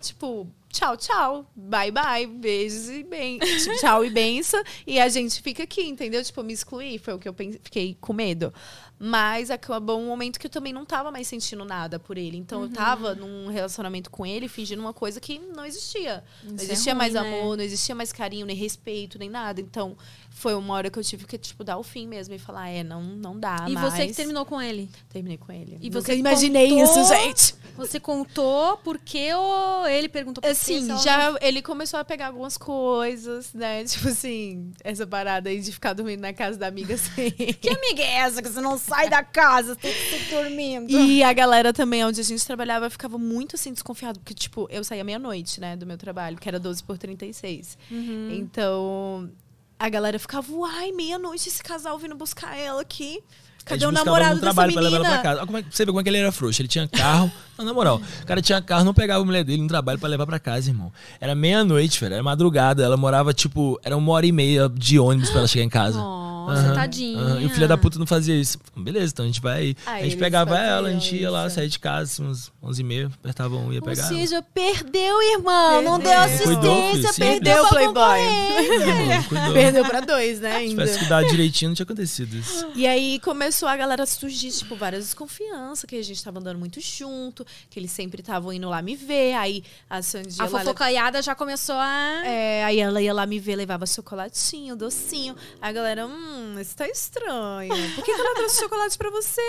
tipo, tchau, tchau, bye, bye, beijos e bem, tipo, tchau e benção, e a gente fica aqui, entendeu? Tipo, me excluir, foi o que eu fiquei com medo. Mas acabou um momento que eu também não tava mais sentindo nada por ele. Então eu tava num relacionamento com ele, fingindo uma coisa que não existia. não Isso é existia ruim, mais né? amor, não existia mais carinho, nem respeito, nem nada. Então foi uma hora que eu tive que, tipo, dar o fim mesmo e falar, é, não, não dá E mais. você que terminou com ele? Terminei com ele. E Nunca você imaginei contou- isso, gente. Você contou porque ou ele perguntou quê? Assim, ela já ele começou a pegar algumas coisas, né? Tipo assim, essa parada aí de ficar dormindo na casa da amiga assim. Que amiga é essa que você não sai da casa, tem que dormindo? E a galera também, onde a gente trabalhava, ficava muito assim desconfiado, porque, tipo, eu saía meia-noite, né, do meu trabalho, que era 12 por 36. Uhum. Então, a galera ficava, uai, meia-noite esse casal vindo buscar ela aqui. Cadê o namorado no dessa trabalho pra levar menina? ela pra casa. Olha como é que- você vê como é que ele era frouxo. Ele tinha carro. não, na moral, o cara tinha carro, não pegava a mulher dele no trabalho pra levar pra casa, irmão. Era meia-noite, velho. Era madrugada. Ela morava, tipo, era uma hora e meia de ônibus pra ela chegar em casa. Nossa, Aham, tadinha. aham. E o filho da puta não fazia isso. Beleza, então a gente vai. Ah, a gente pegava ela, a gente ia lá, sair de casa, assim, uns 11 e meia, apertava um, ia Ou pegar. ela. seja, perdeu, irmão. Não deu Perdeu. assistência, sim. perdeu Perdeu, pra Playboy. Cuidou. Perdeu pra dois, né, Se ainda. tivesse que dar direitinho, não tinha acontecido isso. E aí começou a galera a surgir, tipo, várias desconfianças, que a gente tava andando muito junto, que eles sempre estavam indo lá me ver. Aí a Sandy A fofocaiada já começou a... É, aí ela ia lá me ver, levava chocolatinho, docinho. Aí a galera, hum, isso tá estranho. Por que, que ela trouxe chocolate pra você?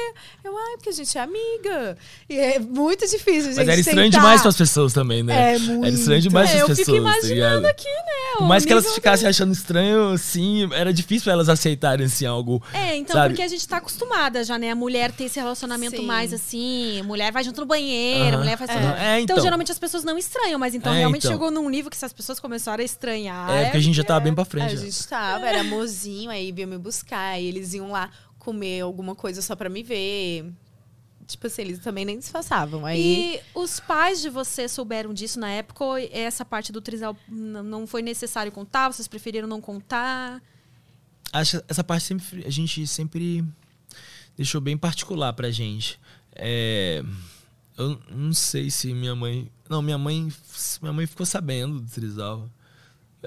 Eu, ai, porque a gente é amiga. E é muito difícil, gente. Mas era estranho sentar. demais pras pessoas também, né? É, muito. Era estranho demais É, pras eu pessoas. fico tá imaginando aqui, né? Por mais que elas ficassem achando estranho, assim, era difícil pra elas aceitarem, assim, algo. É, então, sabe? porque a gente tá acostumada já, né? A mulher ter esse relacionamento Sim. mais assim, mulher vai junto no banheiro, Aham. mulher faz É. tudo. É, então. então. geralmente as pessoas não estranham, mas então É, realmente então. chegou num nível que se as pessoas começaram a estranhar. É, porque a gente já tava bem pra A frente. né? gente tava, era amorzinho, aí vinham me buscar, aí eles iam lá comer alguma coisa só pra me ver. Tipo assim, eles também nem disfarçavam. Aí. E os pais de você souberam disso na época ou essa parte do trisal não foi necessário contar? Vocês preferiram não contar? Acho que essa parte sempre a gente sempre deixou bem particular pra gente. É, eu não sei se minha mãe, não, minha mãe, minha mãe ficou sabendo do trisal.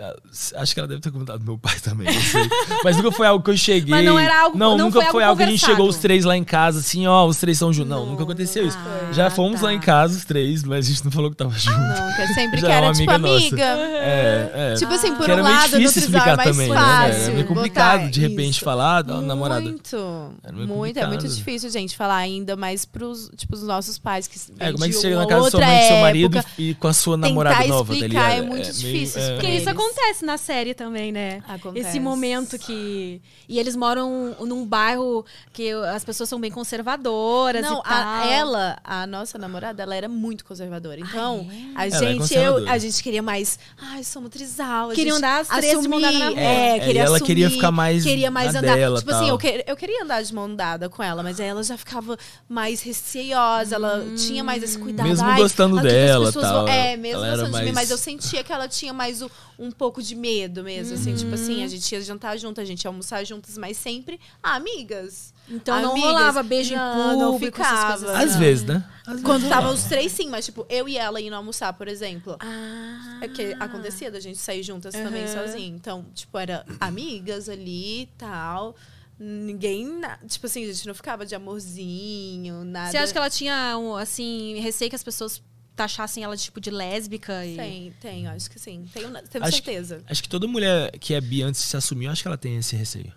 É, Acho que ela deve ter comentado com meu pai também, não sei. Mas nunca foi algo que eu cheguei. Mas não era algo- não nunca foi algo foi algo que a gente chegou os três lá em casa, assim, ó, os três são juntos. Não, nunca aconteceu isso. Já fomos tá. lá em casa, os três, mas a gente não falou que tava junto. Não, que é sempre Já que é era uma tipo amiga nossa. amiga. É, é. Tipo assim, por Que era um meio lado, no difícil trisal é explicar mais também, né? fácil. Era meio complicado de repente isso. falar da namorada. Muito. Era meio Muito, é muito difícil, gente, falar ainda mais pros, tipo, os nossos pais que É, como é que chega na casa da sua mãe com seu marido e com a sua namorada nova, tá ligado? é muito meio- difícil, é. porque isso eles- acontece na série também, né? Acontece. Esse momento que. E eles moram num bairro que as pessoas são bem conservadoras Não, e tal. a- ela, a nossa namorada, ela era muito conservadora. Então, a Ela é gente, eu, conservadora. a gente queria mais. Ai, somos trisal. a Queriam gente andar as três de mão assumir, dada na rua. É, É, queria e ela assumir, queria ficar mais Queria mais andar. dela, tipo assim, tal. eu, que- eu queria andar de mão dada com ela, mas aí ela já ficava mais receiosa. Ela tinha mais esse cuidado. Mesmo Ai, gostando as dela, tal, vão- É, mesmo gostando de mim, mas eu sentia que ela tinha mais o- um pouco de medo mesmo. Assim, tipo assim, a gente ia jantar junto, a gente ia almoçar juntas, mas sempre ah, amigas. Então não Amigas. rolava beijo Não, em não público, essas ficava. coisas Às assim. vezes, né? Quando tava os três, sim, mas tipo, eu e ela indo almoçar, por exemplo. Ah. É que acontecia da gente sair juntas também Aham. sozinha. Então, tipo, era amigas ali e tal. Ninguém, na- tipo assim, a gente não ficava de amorzinho, nada. Você acha que ela tinha, um, assim, receio que as pessoas taxassem ela de tipo de lésbica? E... Tem, tem, acho que sim. Tenho, tenho Acho que- certeza. Acho que toda mulher que é bi antes de se assumir, eu acho que ela tem esse receio.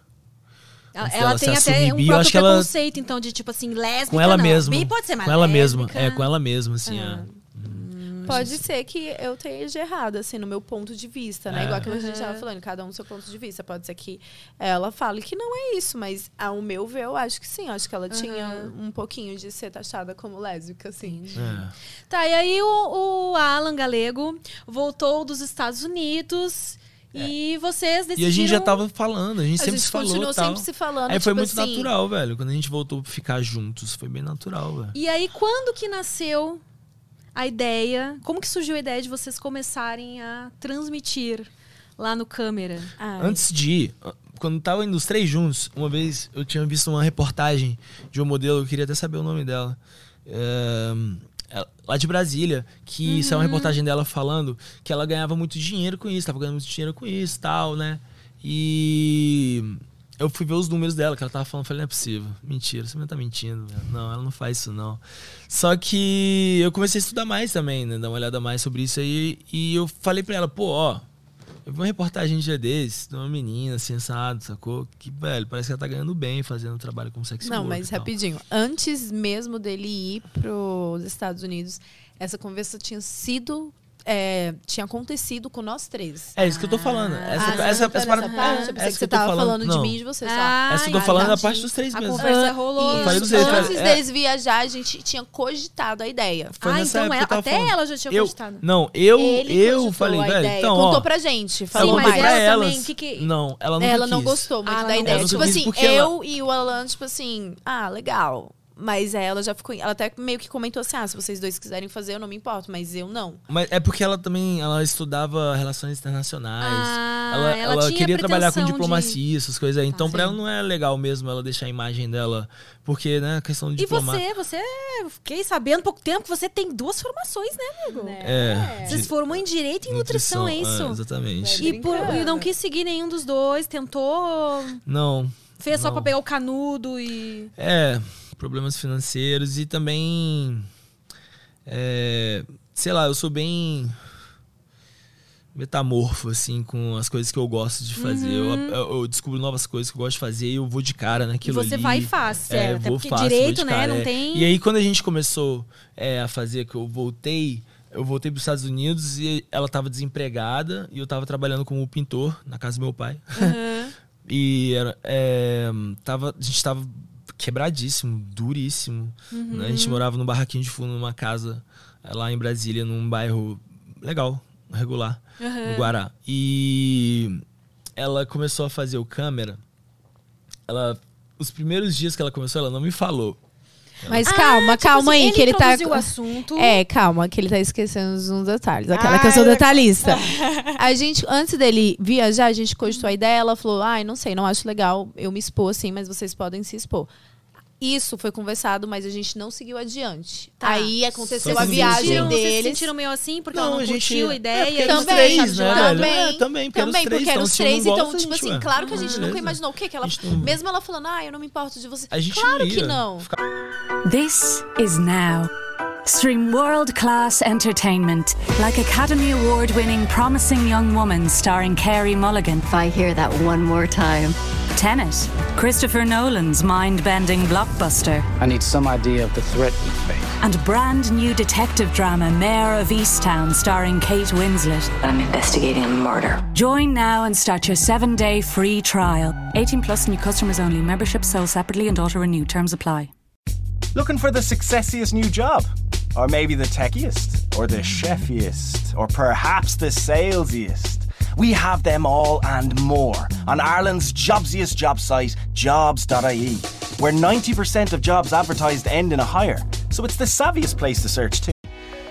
Ela, Se ela tem até um bi, próprio acho que ela- preconceito, então, de tipo assim, lésbica Com ela não. mesma. Bi pode ser mais Com ela mesma. lésbica. É, com ela mesma, assim. Ah. é. Pode ser que eu tenha de errado, assim, no meu ponto de vista, né? É. Igual que a gente tava falando, cada um seu ponto de vista. Pode ser que ela fale que não é isso, mas ao meu ver, eu acho que sim. Eu acho que ela tinha um pouquinho de ser taxada como lésbica, assim. É. Tá, e aí o, o Alan Galego voltou dos Estados Unidos e vocês E decidiram... a gente já tava falando, a gente A sempre gente se falou continuou tal. sempre se falando, Aí foi tipo muito assim- natural, velho. Quando a gente voltou a ficar juntos, foi bem natural, velho. E aí, quando que nasceu a ideia? Como que surgiu a ideia de vocês começarem a transmitir lá no câmera? Ai. Antes de ir, quando tava indo os três juntos, uma vez eu tinha visto uma reportagem de uma modelo, eu queria até saber o nome dela. é, ela- lá de Brasília, que saiu uma reportagem dela falando que ela ganhava muito dinheiro com isso, tava ganhando muito dinheiro com isso tal, né? E eu fui ver os números dela, que ela tava falando, falei, não é possível. Mentira, você não tá mentindo, velho. Não, ela não faz isso, não. Só que eu comecei a estudar mais também, né? Dar uma olhada mais sobre isso aí. E eu falei pra ela, pô, ó, eu vi uma reportagem de dia desses, de uma menina, assim, assado, sacou? Que, velho, parece que ela tá ganhando bem fazendo trabalho como sexy Não, mas rapidinho. Antes mesmo dele ir pros Estados Unidos, essa conversa tinha sido. É, tinha acontecido com nós três. É isso que eu tô falando. Essa, Ah, essa, não, essa, nessa parada- parte? é, Eu pensei essa que você tava falando de não. mim e de você só. Ah, Essa que eu tô entendi. falando é a parte dos três A mesmo. conversa rolou. Eu falei Isso. Antes é. deles viajar, a gente tinha cogitado a ideia. Foi ah, nessa então época ela- tava até falando. ela já tinha eu, gostado. Não, eu, Ele eu falei, a velho, então, Contou ó, pra gente. Falou mas mais. pra ela também, elas. que que- Não, ela nunca Ela não gostou muito Ah, da não ideia. Tipo assim, eu e o Alan, tipo assim, ah, legal. Mas ela já ficou. Ela até meio que comentou assim: ah, se vocês dois quiserem fazer, eu não me importo, mas eu não. Mas é porque ela também ela estudava relações internacionais. Ah, ela ela ela tinha queria trabalhar com pretensão de- diplomacia, essas coisas aí. Então, Tá. pra ela não é legal mesmo ela deixar a imagem dela. Porque, né, questão de E diplomácia. você, você, eu fiquei sabendo há pouco tempo que você tem duas formações, né, amigo? É. Vocês de formam em Direito e Nutrição, é isso? exatamente. E, por, e não quis seguir nenhum dos dois, tentou, Não. fez só Não. pra pegar o canudo e... É, problemas financeiros e também. é, sei lá, eu sou bem metamorfo, assim, com as coisas que eu gosto de fazer. Eu, eu- eu descubro novas coisas que eu gosto de fazer e eu vou de cara naquilo Uhum. E você ali. vai e faz, É, é, até vou porque direito, vou né, cara, não é. tem- E aí, quando a gente começou é, a fazer, que eu voltei eu voltei para os Estados Unidos e ela estava desempregada e eu estava trabalhando como pintor na casa do meu pai. e era, é, tava, a gente estava quebradíssimo, duríssimo. né? A gente morava num barraquinho de fundo, numa casa eh, lá em Brasília, num bairro legal, regular, no Guará. E ela começou a fazer o câmera. Ela, os primeiros dias que ela começou, ela não me falou. Mas calma, tipo calma assim, aí, ele que ele tá. o assunto. É, calma, que ele tá esquecendo uns detalhes. Aquela que eu Ah, sou detalhista. A gente, antes dele viajar, a gente cogitou a ideia, ela falou: ai, não sei, não acho legal eu me expor assim, mas vocês podem se expor. Isso foi conversado, mas a gente não seguiu adiante. Tá. Aí aconteceu a viagem sentiram- Vocês se deles. sentiram meio assim porque Não, ela não a gente- curtiu a é, ideia vocês Também, três, né, também, É, também, porque eram os também, três, porque eram então, os três, então, a tipo assim, claro que a gente nunca Beleza. imaginou o quê? Que ela, mesmo ela falando, ah, eu não me importo de você. A gente claro não que não. This is now. Stream world class entertainment like Academy Award winning Promising Young Woman starring Carey Mulligan. If I hear that one more time, Tenet, Christopher Nolan's mind bending blockbuster. I need some idea of the threat we face. And brand new detective drama Mayor of Easttown starring Kate Winslet. I'm investigating a murder. Join now and start your seven day free trial. 18 plus new customers only. Membership sold separately and auto renew. Terms apply. Looking for the successiest new job? Or maybe the techiest? Or the chefiest? Or perhaps the salesiest? We have them all and more on Ireland's jobsiest job site, jobs.ie, where 90% of jobs advertised end in a hire. So it's the savviest place to search too.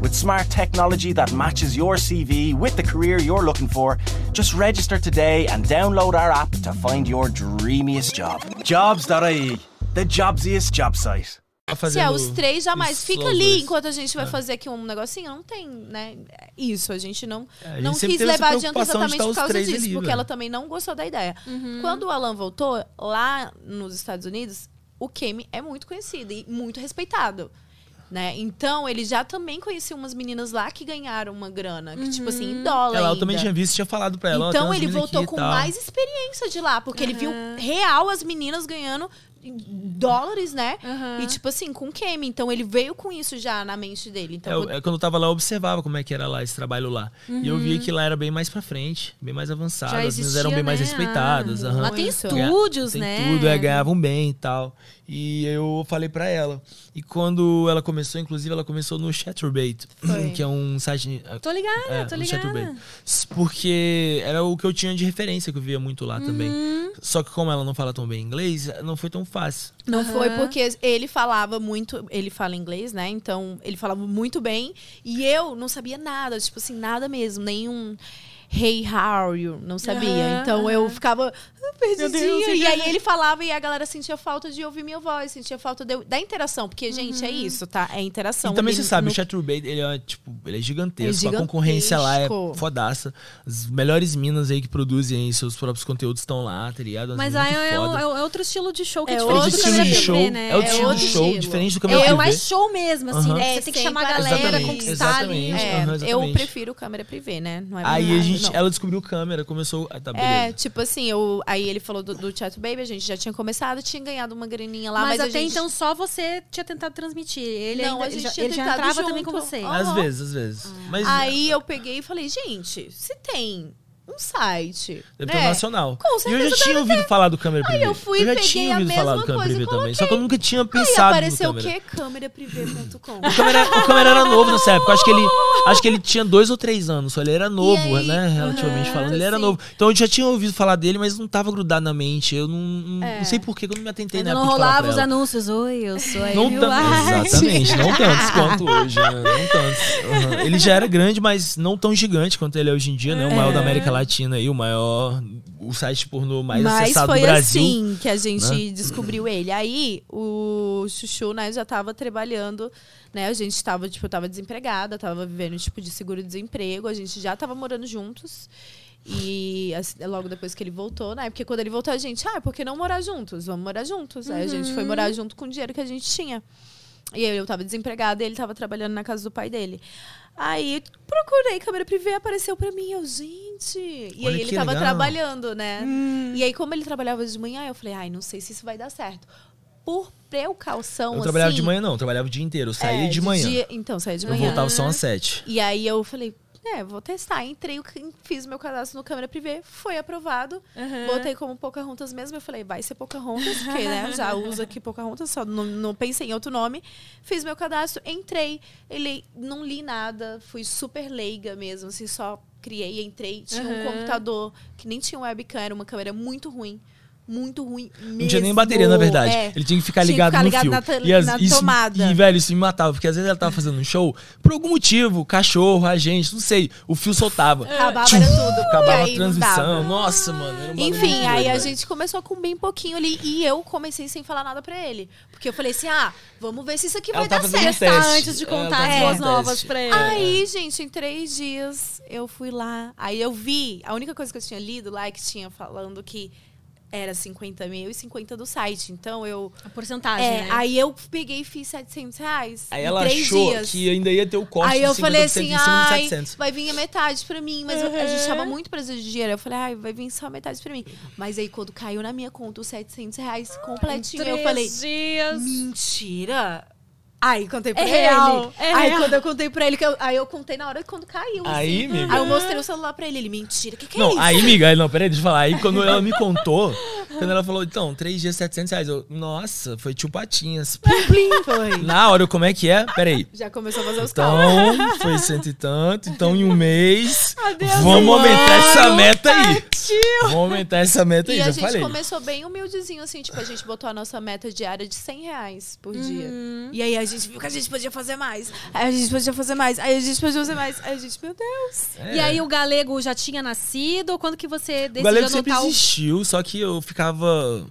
With smart technology that matches your CV with the career you're looking for, just register today and download our app to find your dreamiest job. Jobs.ie, the jobsiest job site. Se é os três, jamais. Fica ali dois. enquanto a gente vai É. fazer aqui um negocinho. Não tem, né? Isso, a gente não, É, a gente não quis levar adiante exatamente por causa disso, ali, porque velho. ela também não gostou da ideia. Quando o Alan voltou, lá nos Estados Unidos, o Kemi é muito conhecido e muito respeitado. Né? Então, ele já também conhecia umas meninas lá que ganharam uma grana, que, tipo assim, em dólar. Ela eu também tinha visto, tinha falado pra ela. tem Então ele voltou com mais experiência de lá, porque ele viu real as meninas ganhando dólares, né? E tipo assim, com Kemi. Então ele veio com isso já na mente dele. Então, É, eu- é, quando eu tava lá, eu observava como é que era lá esse trabalho lá. E eu via que lá era bem mais pra frente, bem mais avançado. Já As meninas eram bem existia, mais né? respeitadas. Ah, aham. Lá tem estúdios, tem né? tudo, é, ganhavam bem e tal. E eu falei pra ela. E quando ela começou, inclusive, ela começou no Foi. que é um site. Tô ligada, é, tô no ligada. Porque era o que eu tinha de referência, que eu via muito lá também. Uhum. Só que como ela não fala tão bem inglês, não foi tão fácil. Não foi porque ele falava muito, ele fala inglês, né? Então ele falava muito bem e eu não sabia nada, tipo assim, nada mesmo, nenhum Hey, how are you? Não sabia. Aham, então eu ficava perdidinha. Deus, e aí ele falava e a galera sentia falta de ouvir minha voz, sentia falta de- da interação. Porque, gente, é isso, tá? É interação. E também você sabe, no- o Chaturbate, ele é, tipo, ele é gigantesco. É A concorrência lá é fodaça. As melhores minas aí que produzem aí seus próprios conteúdos estão lá, tá ligado? As Mas aí é, é é outro estilo de show que é, É diferente outro do estilo câmera show. né? É outro estilo outro de show, estilo. diferente do É, câmera é privê. mais show mesmo, assim, Aham. né? É, Você tem que chamar a galera, palestra. conquistar ali. Exatamente. É, eu exatamente. prefiro câmera privê, né? Não é Aí a gente, ela descobriu câmera, começou. Ah, tá, beleza. É, tipo assim, eu, aí ele falou do, do Baby, a gente já tinha começado, tinha ganhado uma graninha lá, Mas, mas, a até gente... então só você tinha tentado transmitir. Ele, Não, ainda, a gente ele já, tinha ele já tentado entrava junto. também com você. Ah. Às vezes, às vezes. Mas Aí eu peguei e falei, gente, se tem um site, deve né? ter um nacional. Com e eu certeza já tinha ouvido falar do câmera privê. eu fui eu já peguei tinha a ouvido falar do mesma câmera coisa privê também. Só que eu nunca tinha Aí pensado apareceu no o câmera. quê? Câmeraprivê.com. O câmera, o câmera era novo nessa época. Acho que ele, acho que ele tinha dois ou três anos. Ele era novo, aí? né? Relativamente falando. Ele era sim. novo. Então eu já tinha ouvido falar dele, mas não tava grudado na mente. Eu não, não, É. não sei por que eu não me atentei na não época falar rolava os anúncios. Oi, eu sou a Não tanto, exatamente, não tantos quanto hoje, né? Não tantos. Ele já era grande, mas não tão gigante quanto ele é hoje em dia, né? O maior da América Latina aí, o maior, o site pornô mais Mas acessado foi do Brasil. assim que a gente né? descobriu ele. Aí o Chuchu, né, já tava trabalhando, né? A gente tava, tipo, eu tava desempregada, tava vivendo tipo de seguro-desemprego, a gente já tava morando juntos. E assim, logo depois que ele voltou, né? Porque quando ele voltou, a gente, ah, por que não morar juntos? Vamos morar juntos. Aí a gente foi morar junto com o dinheiro que a gente tinha. E eu tava desempregada e ele tava trabalhando na casa do pai dele. Aí procurei câmera privê, apareceu pra mim, eu, gente. E Olha aí ele tava legal. trabalhando, né? E aí, como ele trabalhava de manhã, eu falei, ai, não sei se isso vai dar certo. Por precaução, Eu trabalhava assim, de manhã, não, eu trabalhava o dia inteiro. Eu saía é, de manhã. dia- então, saía de Eu manhã. voltava só às sete. E aí eu falei, é, vou testar. Entrei, fiz meu cadastro no câmera privê, foi aprovado. Botei como Pocahontas mesmo. Eu falei, vai ser Pocahontas, porque né, já uso aqui Pocahontas, só não, não pensei em outro nome. Fiz meu cadastro, entrei. Ele não li nada, fui super leiga mesmo, assim, só criei, entrei. Tinha um computador que nem tinha webcam, era uma câmera muito ruim. Muito ruim mesmo. Não tinha nem bateria, na verdade. É. Ele tinha que ficar Tinha que ligado ficar no ligado fio. na e, as- na isso, tomada. E, velho, isso me matava. Porque às vezes ela tava fazendo um show, por algum motivo, cachorro, a gente, não sei, o fio soltava. Acabava era tudo. Acabava a transmissão. Nossa, mano. Era um Enfim, aí a gente começou com bem pouquinho ali e eu comecei sem falar nada pra ele. Porque eu falei assim: ah, vamos ver se isso aqui Ela vai tá dar certo. um antes de contar tá as novas pra ele. Aí, gente, em três dias eu fui lá. Aí eu vi, a única coisa que eu tinha lido lá é que tinha falando que era 50 mil e 50 do site. Então eu. A porcentagem, É, né? aí eu peguei e fiz 700 reais. Aí em ela três achou dias. que ainda ia ter o corte Aí de eu 50% falei assim, ai, 700. vai vir a metade pra mim. Mas eu- a Uhum. gente tava muito preso de dinheiro. Eu falei, ai, vai vir só metade pra mim. Mas aí quando caiu na minha conta os 700 reais completinho, eu Três falei, dias. mentira. Aí contei pra É ele. real, é aí real. quando eu contei pra ele, que eu- aí eu contei na hora quando caiu. Aí, assim. amiga. Aí eu mostrei o celular pra ele. Ele, mentira, o que, que é Não, isso? aí, amiga, aí, não, peraí, deixa eu falar. Aí, quando ela me contou, quando ela falou, então, três dias, 700 reais, eu, nossa, foi tio Patinhas. Plim, plim. Foi. Na hora, eu, como é que é? Peraí. Já começou a fazer os cálculos. Então, foi cento e tanto. Então, em um mês, Adeus, vamos aumentar mano. essa meta aí. Vamos aumentar essa meta aí, E a já gente falei. começou bem humildezinho, assim, tipo, a gente botou a nossa meta diária de 100 reais por dia. Uhum. E aí a gente viu que a gente podia fazer mais. Aí a gente podia fazer mais. Aí a gente podia fazer mais. Aí a gente, meu Deus. E aí o galego já tinha nascido? Ou quando que você O decidiu galego sempre o... existiu, só que eu ficava...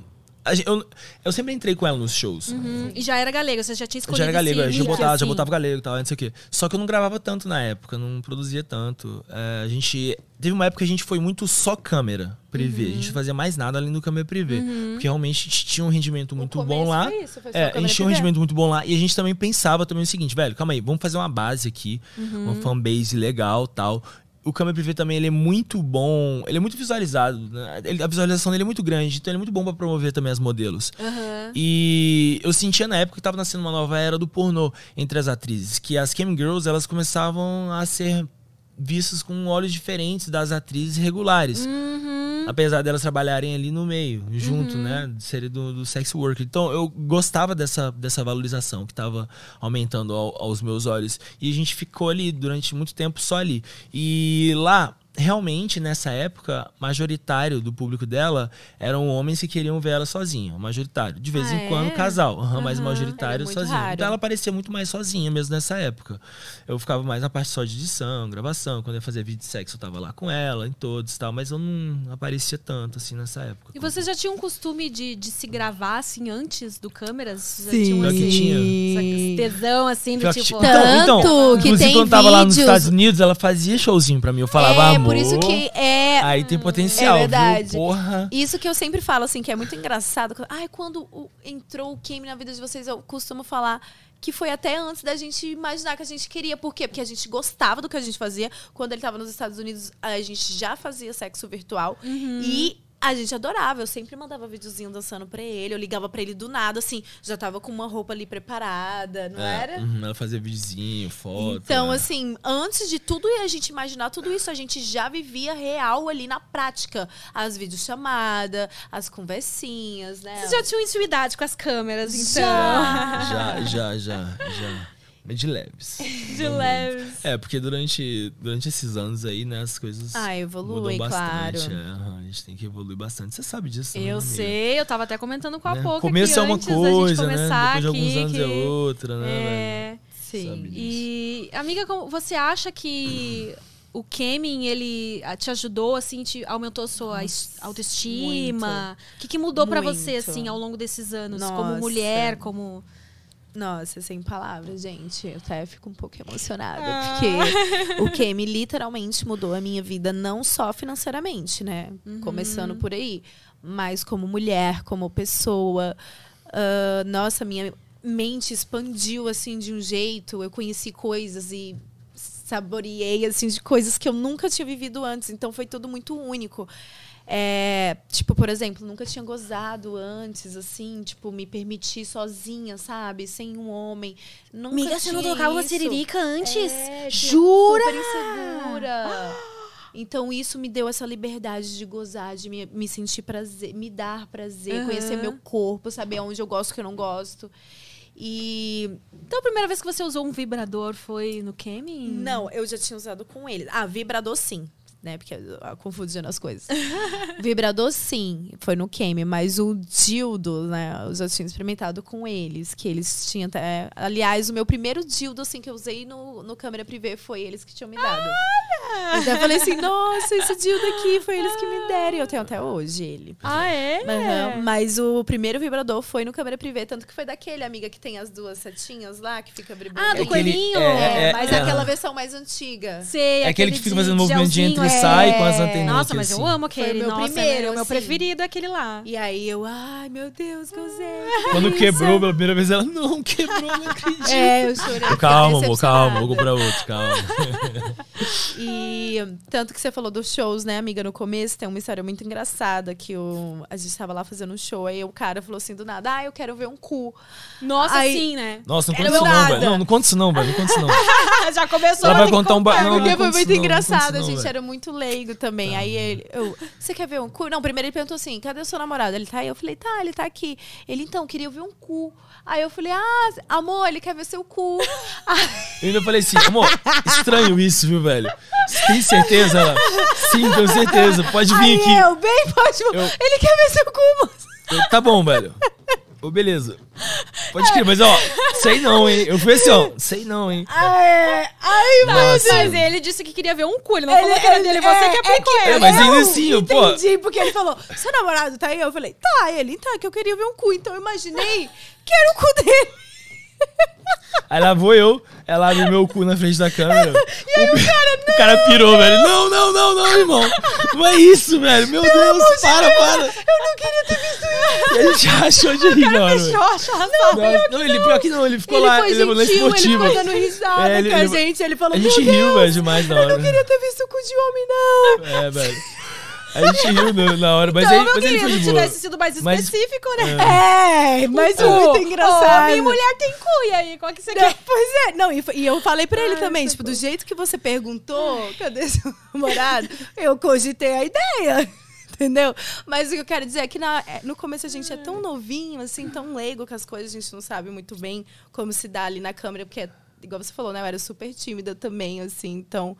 a gente- Eu, eu sempre entrei com ela nos shows. Hum, E já era galego, você já tinha escolhido já era galego, já nicho, botava, já assim. botava galego e tal, não sei o quê. Só que eu não gravava tanto na época, não produzia tanto. É, a gente. Teve uma época que a gente foi muito só câmera privê. A Uhum. gente não fazia mais nada além do câmera privê. Porque realmente a gente tinha um rendimento muito bom lá. foi isso, foi é, a gente tinha um rendimento muito bom lá. E a gente também pensava também o seguinte, velho, calma aí, vamos fazer uma base aqui, Uhum. uma fanbase legal tal. O câmera privê também ele é muito bom, ele é muito visualizado. né? Ele- a visualização dele é muito grande, então ele é muito bom pra promover também as modelos. E eu sentia na época que tava nascendo uma nova era do pornô entre as atrizes, que as cam girls elas começavam a ser vistas com olhos diferentes das atrizes regulares. Apesar delas trabalharem ali no meio, junto, né? De Seria do, do sex worker. Então eu gostava dessa, dessa valorização que tava aumentando ao- aos meus olhos. E a gente ficou ali durante muito tempo só ali. E lá, realmente, nessa época, majoritário do público dela eram homens que queriam ver ela sozinha. Majoritário. De vez Ah, em quando, é? casal. aham, mas majoritário sozinho. raro. Então ela parecia muito mais sozinha mesmo nessa época. Eu ficava mais na parte só de edição, gravação. Quando eu fazia vídeo de sexo, eu tava lá com ela, em todos e tal. Mas eu não aparecia tanto, assim, nessa época. E você já tinha um costume de, de se gravar, assim, antes do câmeras? Já Sim. tinha um, que assim, tinha. essa tesão, assim, do Pior que tipo... Tanto então, então, que inclusive tem quando tava lá nos vídeos- Estados Unidos, ela fazia showzinho pra mim. Eu falava, é, amor. por isso que é. Aí tem potencial, É verdade. viu? Porra. Isso que eu sempre falo, assim, que é muito engraçado. Ai, quando entrou o Kim na vida de vocês, eu costumo falar que foi até antes da gente imaginar que a gente queria. Por quê? Porque a gente gostava do que a gente fazia. Quando ele tava nos Estados Unidos, a gente já fazia sexo virtual. E a gente adorava. Eu sempre mandava videozinho dançando pra ele. Eu ligava pra ele do nada, assim. Já tava com uma roupa ali preparada, não É, era? uhum, ela fazia videozinho, foto. Então, né? assim, antes de tudo a gente imaginar tudo isso, a gente já vivia real ali na prática. As videochamadas, as conversinhas, né? Vocês já tinham intimidade com as câmeras, então? Já. Já, já, já, já. Mas de leves. De leves. É, porque durante, durante esses anos aí, né, as coisas Ah, evolui, mudam bastante. claro. é, a gente tem que evoluir bastante. Você sabe disso, né, Eu amiga? sei, eu tava até comentando com a Né? pouco Começo é uma antes da gente coisa, né? começar Depois de alguns aqui, anos que- é outra, né? É. Sim. E, amiga, como- você acha que o Kemin, ele ah, te ajudou, assim, te aumentou sua es- autoestima? O que, que mudou pra Muito. você, assim, ao longo desses anos? Nossa. Como mulher, como... Nossa, sem palavras, gente. Eu até fico um pouco emocionada. Ah. Porque o Kemi literalmente mudou a minha vida, não só financeiramente, né? Uhum. Começando por aí. Mas como mulher, como pessoa. Ah, nossa, minha mente expandiu, assim, de um jeito. Eu conheci coisas e saboreei, assim, de coisas que eu nunca tinha vivido antes. Então foi tudo muito único. É, tipo, por exemplo, nunca tinha gozado antes, assim, tipo, me permitir sozinha, sabe? Sem um homem. Nunca Amiga, você não tocava uma siririca antes? É, Jura? Super insegura. Então, isso me deu essa liberdade de gozar, de me, me sentir prazer, me dar prazer, Aham. conhecer meu corpo, saber onde eu gosto e o que eu não gosto. E Então a primeira vez que você usou um vibrador foi no Kemi? Não, eu já tinha usado com ele. Ah, vibrador sim. Né? Porque eu, eu confundindo as coisas. vibrador sim, foi no Kemi, mas o dildo, né? Eu já tinha experimentado com eles, que eles tinham até. Aliás, o meu primeiro dildo, assim, que eu usei no, no câmera privê foi eles que tinham me dado. Mas eu falei assim, nossa, esse dildo aqui foi eles que me deram. E eu tenho até hoje ele. Ah, é? Aham, Mas o primeiro vibrador foi no câmera privê, tanto que foi daquele amiga que tem as duas setinhas lá, que fica vibrando. Ah, do Aquele- coelhinho? é, É, é, mas é. aquela versão mais antiga. Sei, É aquele que fica fazendo de movimento de e é. Sai com as anteninhas. Nossa, mas eu assim. amo aquele. Foi o meu Nossa, primeiro, é o meu assim. preferido é aquele lá. E aí eu, ai meu Deus, gozei. Quando quebrou pela primeira vez, ela não quebrou, não acredito. É, eu chorei. Calma, amor, calma, vou comprar outro, calma. E tanto que você falou dos shows, né, amiga, no começo, tem uma história muito engraçada que o, a gente tava lá fazendo um show, aí o cara falou assim do nada, ah, eu quero ver um cu. Nossa, Aí- sim, né? Nossa, não conta isso não, velho. Não, não conta isso não, velho. Não conta isso não. Já começou. Ela vai contar um... Ba... Não, não Porque foi conta muito não, não engraçado, a não, gente era muito leigo também. Aí ele, eu, você quer ver um cu? Não, primeiro ele perguntou assim: cadê o seu namorado? Ele tá aí? Eu falei, tá, ele tá aqui. Ele, então, queria ver um cu. Aí eu falei, ah, amor, ele quer ver seu cu. Eu ainda falei assim, amor, estranho isso, viu, velho? Você tem certeza? Ela, Sim, tenho certeza. Pode vir Aí aqui. eu, bem próximo, Eu- ele quer ver seu cu, moço. Eu, tá bom, velho. Ô, beleza. Pode crer, mas ó, sei não, hein? Eu fui assim, ó, sei não, hein? Ai, ai, meu Nossa. Mas ele disse que queria ver um cu, ele não falou que era dele. Você é, que é aplicou que ele. É, mas ainda assim, eu, pô- Entendi, porque ele falou, seu namorado tá aí? Eu falei, tá, ele, então, é que eu queria ver um cu. Então eu imaginei que era o cu dele. Aí lá vou eu, ela abre meu cu na frente da câmera. E aí o, cara, o cara pirou, velho. Não, não, não, não, irmão. Não é isso, velho. Meu Deus, para, para. Eu não queria ter visto isso. E a gente achou de rir, não, velho. Fechou a chave. Não, não, ele pior que não, ele ficou ele lá, foi ele levou na gentil, ele esportiva. ficou dando risada É, ele- com a ele- gente. Ele falou, A gente riu, Deus, velho, demais na hora. eu não queria ter visto o cu de homem, não. É, velho. A gente riu na, na hora, mas, Então, ele, meu mas ele querido, foi de boa. tivesse sido mais Mas- específico, né? É, mas foi Cu, muito engraçado. Homem e mulher tem cu, e aí? Qual que você Não, quer? Pois é, não, e, e eu falei pra ele também, tipo, do jeito que você perguntou, cadê seu namorado? Eu cogitei a ideia. Entendeu? Mas o que eu quero dizer é que na- é, no começo a gente é tão novinho, assim, tão leigo com as coisas, a gente não sabe muito bem como se dá ali na câmera, porque, igual você falou, né? Eu era super tímida também, assim, então.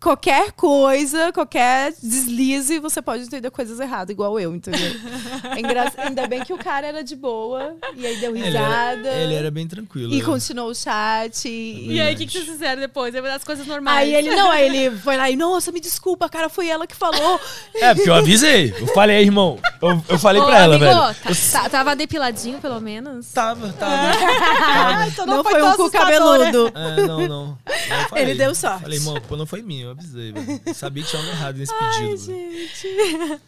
Qualquer coisa, qualquer deslize, você pode entender coisas erradas, igual eu, entendeu? É engra- Ainda bem que o cara era de boa, e aí deu Ele risada. era, ele era bem tranquilo. E né? continuou o chat. E, E aí, o que, que vocês fizeram depois? É das coisas normais. Aí ele, não, aí ele foi lá e, nossa, me desculpa, cara, foi ela que falou. É, porque eu avisei. Eu falei, "Aí, irmão. Eu, eu falei Ô, pra ela, amigo, velho. tá- tá- tava depiladinho, pelo menos? Tava, tava. Então não foi foi, um cu né? cabeludo. É, não, não. Eu Ele deu sorte. Falei, irmão, não foi minha, eu avisei, velho. Sabia que tinha algo errado nesse pedido. velho.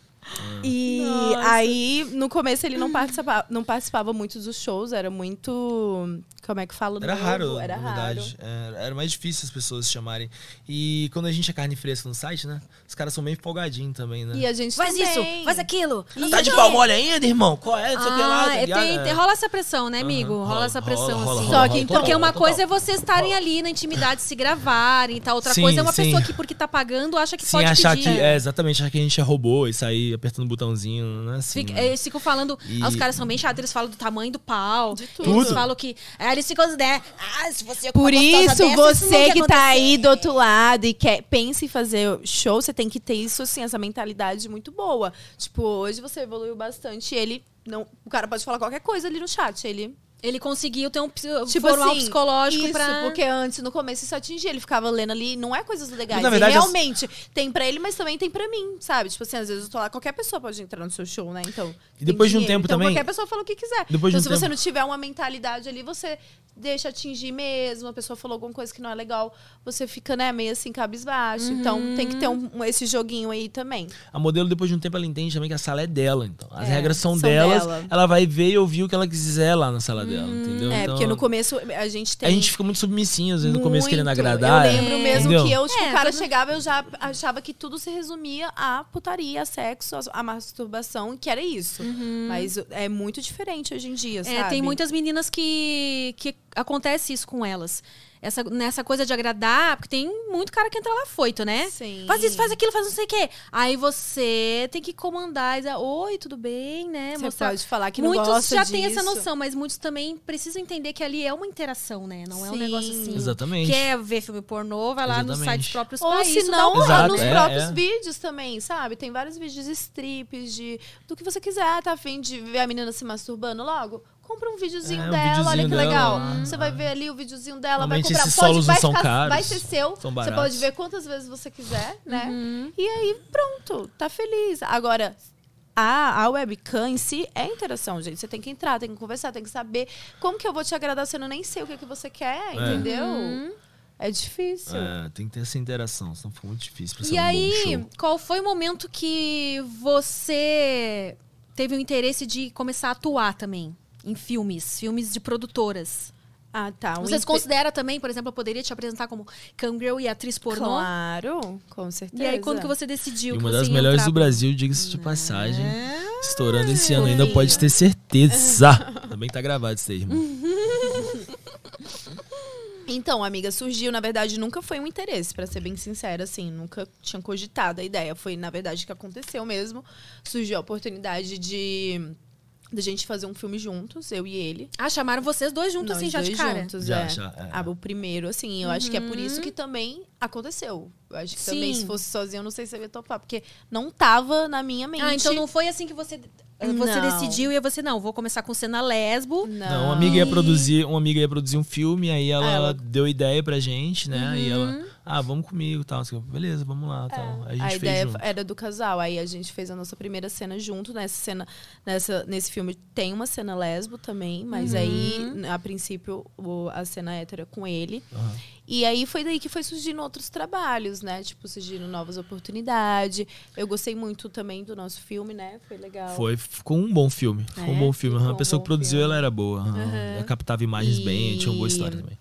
E Nossa. aí, no começo, ele não participava, não participava muito dos shows, era muito. Como é que fala? Era novo, raro, era na raro. verdade. Era, era mais difícil as pessoas chamarem. E quando a gente é carne fresca no site, né? Os caras são bem folgadinhos também, né? E a gente Faz também. isso, faz aquilo. Não Tá de o pau mole ainda, irmão? Qual é? Não sei o que lá, Ah, tá é, tem, tem- rola essa pressão, né, amigo? Aham, Rola, rola, essa pressão, rola, assim. rola, Só que então- Porque uma coisa é vocês estarem ali na intimidade, se gravarem e tal. Outra Sim, coisa é uma sim. pessoa que, porque tá pagando, acha que Sim, pode achar pedir. que. É, exatamente, achar que a gente é robô e sair apertando o botãozinho, não é assim. Fica- né? eles ficam falando. E- ah, os caras são bem chatos, eles falam do tamanho do pau. De tudo. Eles Tudo. falam que. Ah, eles ficam, né? Ah, se você Por isso, você é que tá aí do outro lado e quer, pensa em fazer show, você tem que ter isso, assim, essa mentalidade muito boa. Tipo, hoje você evoluiu bastante e ele. Não, o cara pode falar qualquer coisa ali no chat. Ele Ele conseguiu ter um Tipo formar um assim, psicológico isso, pra... porque antes, no começo, isso atingia. Ele ficava lendo ali, não é coisas legais. Na verdade, as- realmente, tem pra ele, mas também tem pra mim, sabe? Tipo assim, às vezes eu tô lá, qualquer pessoa pode entrar no seu show, né? Então. E depois de um dinheiro, tempo então também- Qualquer pessoa fala o que quiser. Depois de então, um se você tempo- não tiver uma mentalidade ali, você deixa atingir mesmo. A pessoa falou alguma coisa que não é legal, você fica, né, meio assim, cabisbaixo. Então tem que ter um- um- esse joguinho aí também. A modelo, depois de um tempo, ela entende também que a sala é dela. Então, as É, regras são, são delas. dela. Ela vai ver e ouvir o que ela quiser lá na sala dela, entendeu? É, Então, porque no começo a gente tem. A gente fica muito submissinho, às vezes, no começo, querendo agradar. Eu lembro mesmo entendeu? que eu, tipo, É, o cara todo- chegava, eu já achava que tudo se resumia a putaria, a sexo, a, masturbação, que era isso. Mas é muito diferente hoje em dia, É, sabe? tem muitas meninas que, que acontece isso com elas. Essa, nessa coisa de agradar, porque tem muito cara que entra lá foito, né? Sim. Faz isso, faz aquilo, faz não sei o quê. Aí você tem que comandar dizer, oi, tudo bem, né? Você pode falar que muitos não gosta já têm essa noção, mas muitos também precisam entender que ali é uma interação, né? Não é um Sim. negócio assim. Exatamente. Quer ver filme pornô, vai lá nos Exatamente. sites próprios Ou pra se não, um- Exato, nos é, próprios é. vídeos também, sabe? Tem vários vídeos de strips, de do que você quiser, tá afim de ver a menina se masturbando logo? Compra um videozinho É, um dela, olha videozinho que dela legal. Você vai ver ali o videozinho dela, vai comprar. esses Pode, vai, ficar- caros, vai ser seu. são Você pode ver quantas vezes você quiser, né? E aí, pronto, tá feliz. Agora, a, a webcam em si é interação, gente. Você tem que entrar, tem que conversar, tem que saber como que eu vou te agradar se eu nem sei o que, que você quer, entendeu? É difícil. É, tem que ter essa interação, senão fica muito difícil pra ser E um aí, bom show. qual foi o momento que você teve o interesse de começar a atuar também? Em filmes, filmes de produtoras. Ah, tá. Um Vocês inte- consideram também, por exemplo, eu poderia te apresentar como camgirl e atriz pornô? Claro, com certeza. E aí, quando que você decidiu E uma das melhores entrar do Brasil, diga-se de passagem. É. Estourando esse ano ainda, pode ter certeza. Também tá gravado isso aí, irmão. Então, amiga, surgiu, na verdade, nunca foi um interesse, pra ser bem sincera, assim, nunca tinha cogitado a ideia. Foi, na verdade, que aconteceu mesmo. Surgiu a oportunidade de da gente fazer um filme juntos, eu e ele. Ah, chamaram vocês dois juntos, Nós assim, já de dois cara? juntos, Já, é. já, é. Ah, o primeiro, assim, eu acho que é por isso que também aconteceu. Eu acho que também, Sim. se fosse sozinho, eu não sei se eu ia topar, porque não tava na minha mente. Ah, então não foi assim que você, você Não. decidiu e você, não, vou começar com cena lesbo. Não, uma amiga ia produzir, uma amiga ia produzir um filme, aí ela, Ah, ela- deu ideia pra gente, né? E ela, ah, vamos comigo, tal. Assim, Beleza, vamos lá, tal. Aí a a ideia junto. era do casal. Aí a gente fez a nossa primeira cena junto. Nessa cena, nessa, nesse filme tem uma cena lesbo também, mas aí, a princípio, o- a cena hétero é com ele. E aí foi daí que foi surgindo outros trabalhos, né? Tipo, surgindo novas oportunidades. Eu gostei muito também do nosso filme, né? Foi legal. Foi, ficou um bom filme. Ficou um É, bom filme. A um pessoa que produziu, filme. ela era boa. aham. Ela captava imagens bem, tinha uma boa história também.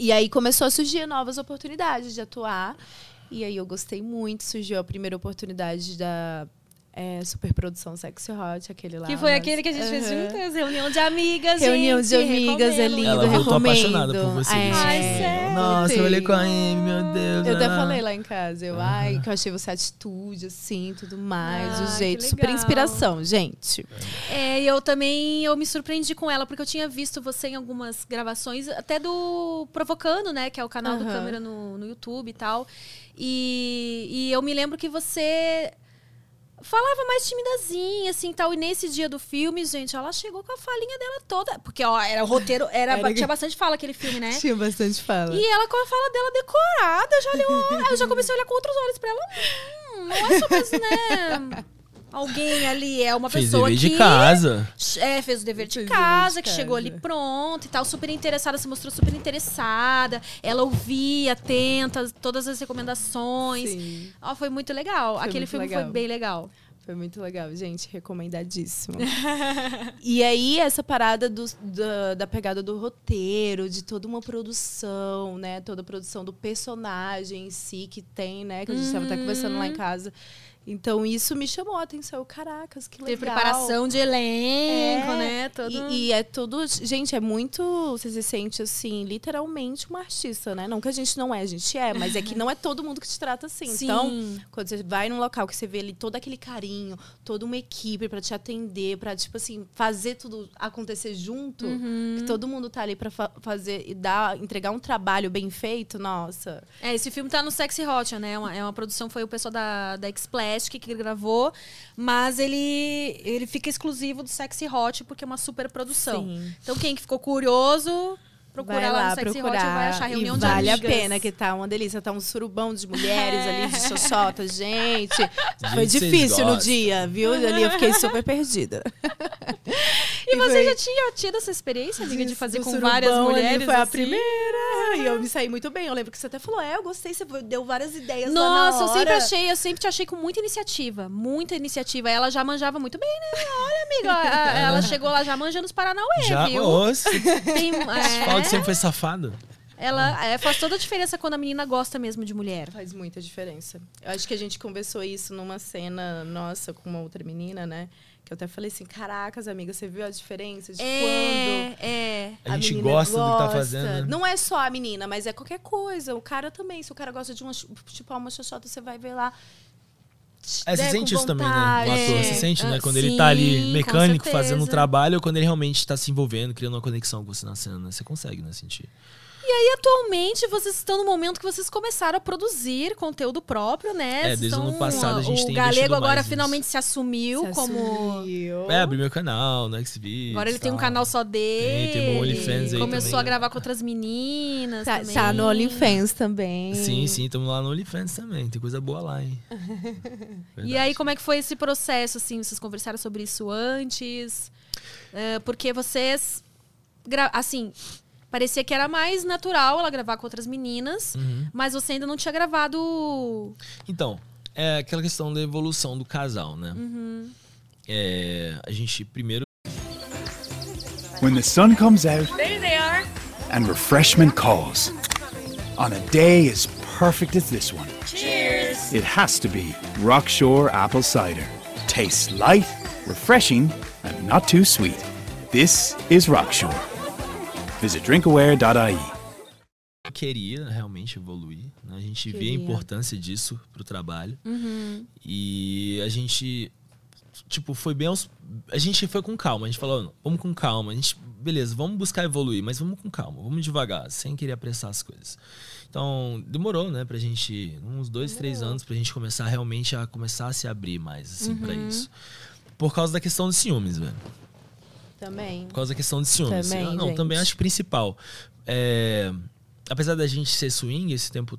E aí começou a surgir novas oportunidades de atuar. E aí eu gostei muito. Surgiu a primeira oportunidade da é, superprodução Sexy Hot, aquele lá. Que foi mas- aquele que a gente fez Aham. juntas, reunião de amigas, Reunião de gente, amigas, é recomendo. lindo, Ela recomendo. apaixonada por você. É. Ai, sério? Nossa, eu olhei com a Amy, meu Deus. Eu até ah. falei lá em casa, eu, ai, que eu achei você atitude, assim, tudo mais, Ah, o jeito, super inspiração, gente. É, e eu também eu me surpreendi com ela, porque eu tinha visto você em algumas gravações, até do Provocando, né? Que é o canal do Aham. câmera no, no YouTube e tal. E, e eu me lembro que você falava mais timidazinha, assim, tal. E nesse dia do filme, gente, ela chegou com a falinha dela toda. Porque, ó, era o roteiro, era, Era- tinha bastante fala aquele filme, né? Tinha bastante fala. E ela com a fala dela decorada, já olhou. eu já comecei a olhar com outros olhos pra ela. Hum, não é só mesmo, né? Alguém ali é uma Fez pessoa dever que de casa. é, fez o dever de dever casa, de que chegou ali casa. pronta e tal, super interessada, se mostrou super interessada. Ela ouvia, atenta, todas as recomendações. Sim. Ó, foi muito legal. Foi Aquele muito filme legal. foi bem legal. Foi muito legal, gente. Recomendadíssimo. e aí, essa parada do- da, da pegada do roteiro, de toda uma produção, né? Toda a produção do personagem em si que tem, né? Que a gente estava até conversando lá em casa. Então, isso me chamou a atenção. Caracas, que legal. Teve preparação de elenco, É, né? Todo... E, e é tudo. Gente, é muito. Você se sente assim, literalmente uma artista, né? Não que a gente não é, a gente é, mas é que não é todo mundo que te trata assim. Sim. Então, quando você vai num local que você vê ali todo aquele carinho, toda uma equipe pra te atender, pra, tipo assim, fazer tudo acontecer junto, Uhum. que todo mundo tá ali pra fa- fazer e dar, entregar um trabalho bem feito, nossa. É, esse filme tá no Sexy Hot, né? É uma, é uma produção, foi o pessoal da, da Xplex Plastic que ele gravou, mas ele ele fica exclusivo do Sexy Hot porque é uma super produção. Sim. Então quem que ficou curioso, procura vai lá, lá no Sexy procurar. Hot vai achar reunião e de vale amigas. a pena, que tá uma delícia. Tá um surubão de mulheres ali, de xoxota, gente. Foi Gente, vocês difícil no dia, viu? Ali eu fiquei super perdida. E você foi- já tinha tido essa experiência, amiga, de fazer Do com várias ali, mulheres? Foi a assim? primeira. E eu me saí muito bem. Eu lembro que você até falou, é, eu gostei, você deu várias ideias lá na Nossa, eu sempre hora. achei, eu sempre te achei com muita iniciativa. Muita iniciativa. Ela já manjava muito bem, né? Olha, amiga, a- ela chegou lá já manjando os Paranauê, Já, viu? você Tem, é, sempre foi safado. ela é, faz toda a diferença quando a menina gosta mesmo de mulher. Faz muita diferença. Eu acho que a gente conversou isso numa cena nossa com uma outra menina, né? Que eu até falei assim, caracas, amiga, você viu a diferença de quando... É, é. A, gente menina gosta do que tá gosta. fazendo. né? Não é só a menina, mas é qualquer coisa. O cara também. Se o cara gosta de uma, tipo, uma xoxota, você vai ver lá. É, você né, sente isso também, né? O ator, É. você sente, né? Ah, Quando ele sim, tá ali mecânico, fazendo um trabalho, ou quando ele realmente tá se envolvendo, criando uma conexão com você na cena, né? Você consegue, né? Sentir. E aí, atualmente, vocês estão no momento que vocês começaram a produzir conteúdo próprio, né? É, desde o ano passado a gente O tem Galego investido agora finalmente se assumiu Se como... assumiu. É, abrir meu canal, no Xvideos. Agora ele tem um canal só dele. tem o OnlyFans aí Começou também. a gravar com outras meninas. Tá, também. tá no OnlyFans também. Sim, sim, estamos lá no OnlyFans também. Tem coisa boa lá, hein? E aí, como é que foi esse processo, assim? Vocês conversaram sobre isso antes? É, porque vocês... gra- Assim, parecia que era mais natural ela gravar com outras meninas. Uhum. Mas você ainda não tinha gravado... Então, é aquela questão da evolução do casal, né? Uhum. É, a gente primeiro When the sun comes out and refreshment calls on a day as perfect as this one. Cheers! It has to be Rockshore Apple Cider. Tastes light, refreshing, and not too sweet. This is Rockshore. Visit drinkaware.ie. queria realmente evoluir. né? A gente via a Queria. importância disso pro trabalho. Uhum. E a gente, tipo, foi bem aos... A gente foi com calma. A gente falou, vamos com calma. A gente, beleza, vamos buscar evoluir, mas vamos com calma. Vamos devagar, sem querer apressar as coisas. Então, demorou, né, pra gente... Uns dois, três anos pra gente começar realmente a começar a se abrir mais, assim, pra Uhum. isso. Por causa da questão dos ciúmes, velho. Também. Por causa da questão de ciúmes. Também, Eu- não, gente. também acho principal. É, apesar da gente ser swing esse tempo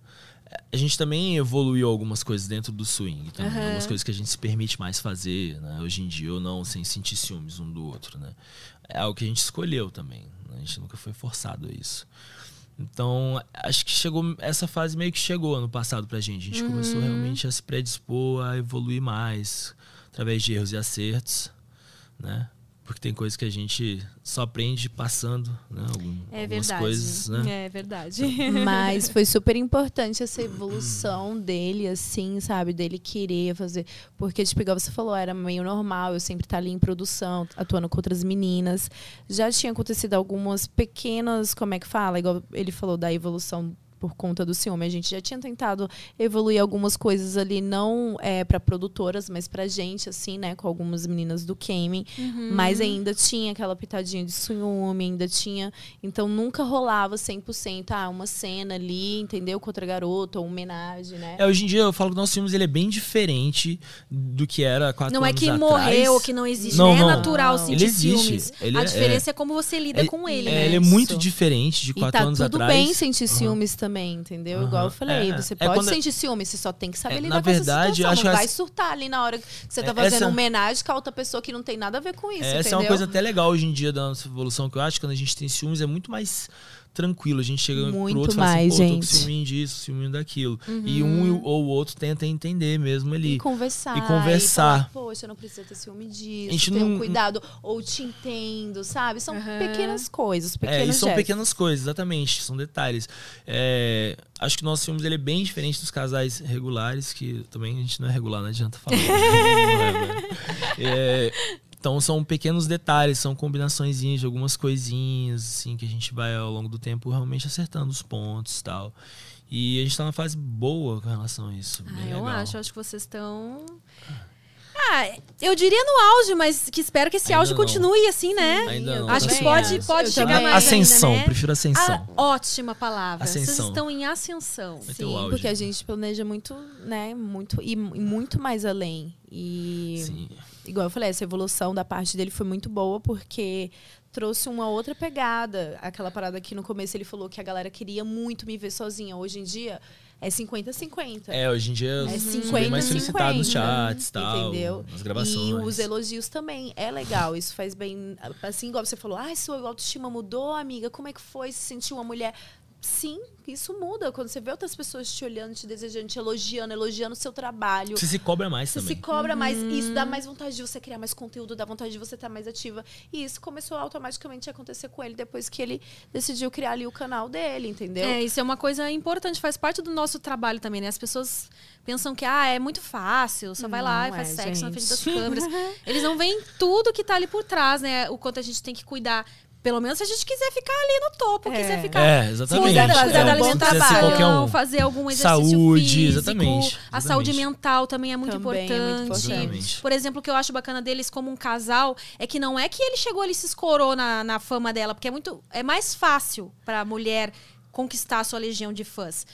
A gente também evoluiu algumas coisas dentro do swing, também, Aham. algumas coisas que a gente se permite mais fazer, né? Hoje em dia, ou não, sem sentir ciúmes um do outro, né? É algo que a gente escolheu também, né? a gente nunca foi forçado a isso. Então, acho que chegou essa fase meio que chegou ano passado pra gente. A gente começou Uhum. realmente a se predispor a evoluir mais através de erros e acertos, né? Porque tem coisas que a gente só aprende passando, né? Algum, É algumas verdade. coisas, né? É verdade. Mas foi super importante essa evolução dele, assim, sabe? Dele querer fazer. Porque, tipo, igual você falou, era meio normal eu sempre estar ali em produção, atuando com outras meninas. Já tinha acontecido algumas pequenas, como é que fala? Igual ele falou da evolução por conta do ciúme. A gente já tinha tentado evoluir algumas coisas ali, não é, para produtoras, mas pra gente, assim, né? Com algumas meninas do gaming. Uhum. Mas ainda tinha aquela pitadinha de ciúme, ainda tinha. Então nunca rolava 100%, ah, uma cena ali, entendeu? Com outra garota, ou homenagem, né? É, hoje em dia eu falo que o nosso filmes ele é bem diferente do que era quatro Não é anos que atrás. morreu, que não existe. Não, né? não. É natural Não. sentir Ele existe. ciúmes. Ele a é- diferença é, como você lida É- com ele, é, né? Ele é Isso. muito diferente de E quatro tá anos tudo atrás. bem sentir ciúmes também, entendeu? Aham. Igual eu falei, É, você é pode quando- sentir ciúmes, você só tem que saber É, lidar na com essa verdade, situação. acho não essa- vai surtar ali na hora que você tá É, fazendo essa- homenagem com a outra pessoa que não tem nada a ver com isso, Essa entendeu? é uma coisa até legal hoje em dia da nossa evolução, que eu acho que quando a gente tem ciúmes é muito mais tranquilo. A gente chega Muito pro outro e fala mais, assim, pô, tô gente. com ciúminho disso, ciúminho daquilo. E um ou o outro tenta entender mesmo ali. E conversar. E conversar. falar, Poxa, não precisa ter ciúme disso. A gente tenha um não- cuidado. Ou te entendo, sabe? São Aham. pequenas coisas, É, pequenos e são gestos. pequenas coisas, exatamente, são detalhes. É, acho que o nosso filme ele é bem diferente dos casais regulares, que também a gente não é regular, não adianta falar. Não é, né? É, Então são pequenos detalhes, são combinações de algumas coisinhas, assim, que a gente vai ao longo do tempo realmente acertando os pontos e tal. E a gente tá numa fase boa com relação a isso. Ah, eu legal. acho, acho que vocês estão. Ah, eu diria no auge, mas que espero que esse Ainda auge não. continue assim, né? Ainda não, Acho tá que pode, pode Eu chegar também. mais Ascensão, ainda, né? prefiro ascensão. Ah, ótima palavra. Vocês Ascensão. estão em ascensão. Vai Sim, auge. porque a gente planeja muito, né? Muito e, e muito mais além. E Sim. Igual eu falei, essa evolução da parte dele foi muito boa porque trouxe uma outra pegada. Aquela parada que no começo ele falou que a galera queria muito me ver sozinha. Hoje em dia é 50-50. É, hoje em dia É eu sou 50 bem mais solicitado nos 50, chats e tal, Entendeu? nas gravações. E os elogios também. É legal. Isso faz bem. Assim, igual você falou, ah, sua autoestima mudou, amiga. Como é que foi se sentir uma mulher? Sim, isso muda. Quando você vê outras pessoas te olhando, te desejando, te elogiando, elogiando o seu trabalho. Você se cobra mais Você também. se cobra mais. Uhum. Isso dá mais vontade de você criar mais conteúdo, dá vontade de você estar mais ativa. E isso começou automaticamente a acontecer com ele depois que ele decidiu criar ali o canal dele, entendeu? É, isso é uma coisa importante, faz parte do nosso trabalho também, né? As pessoas pensam que ah, é muito fácil, só vai lá e Não faz é, sexo na frente gente. das câmeras. Eles não veem tudo que tá ali por trás, né? O quanto a gente tem que cuidar. Pelo menos se a gente quiser ficar ali no topo, É. quiser ficar É, exatamente. cuidar, da- cuidar É, um. fazer algum exercício Saúde, físico. exatamente, A saúde exatamente. mental também é muito Também é muito importante. importante. Por exemplo, o que eu acho bacana deles como um casal é que não é que ele chegou ali e se escorou na, na fama dela, porque é muito é mais fácil pra mulher conquistar a sua legião de fãs.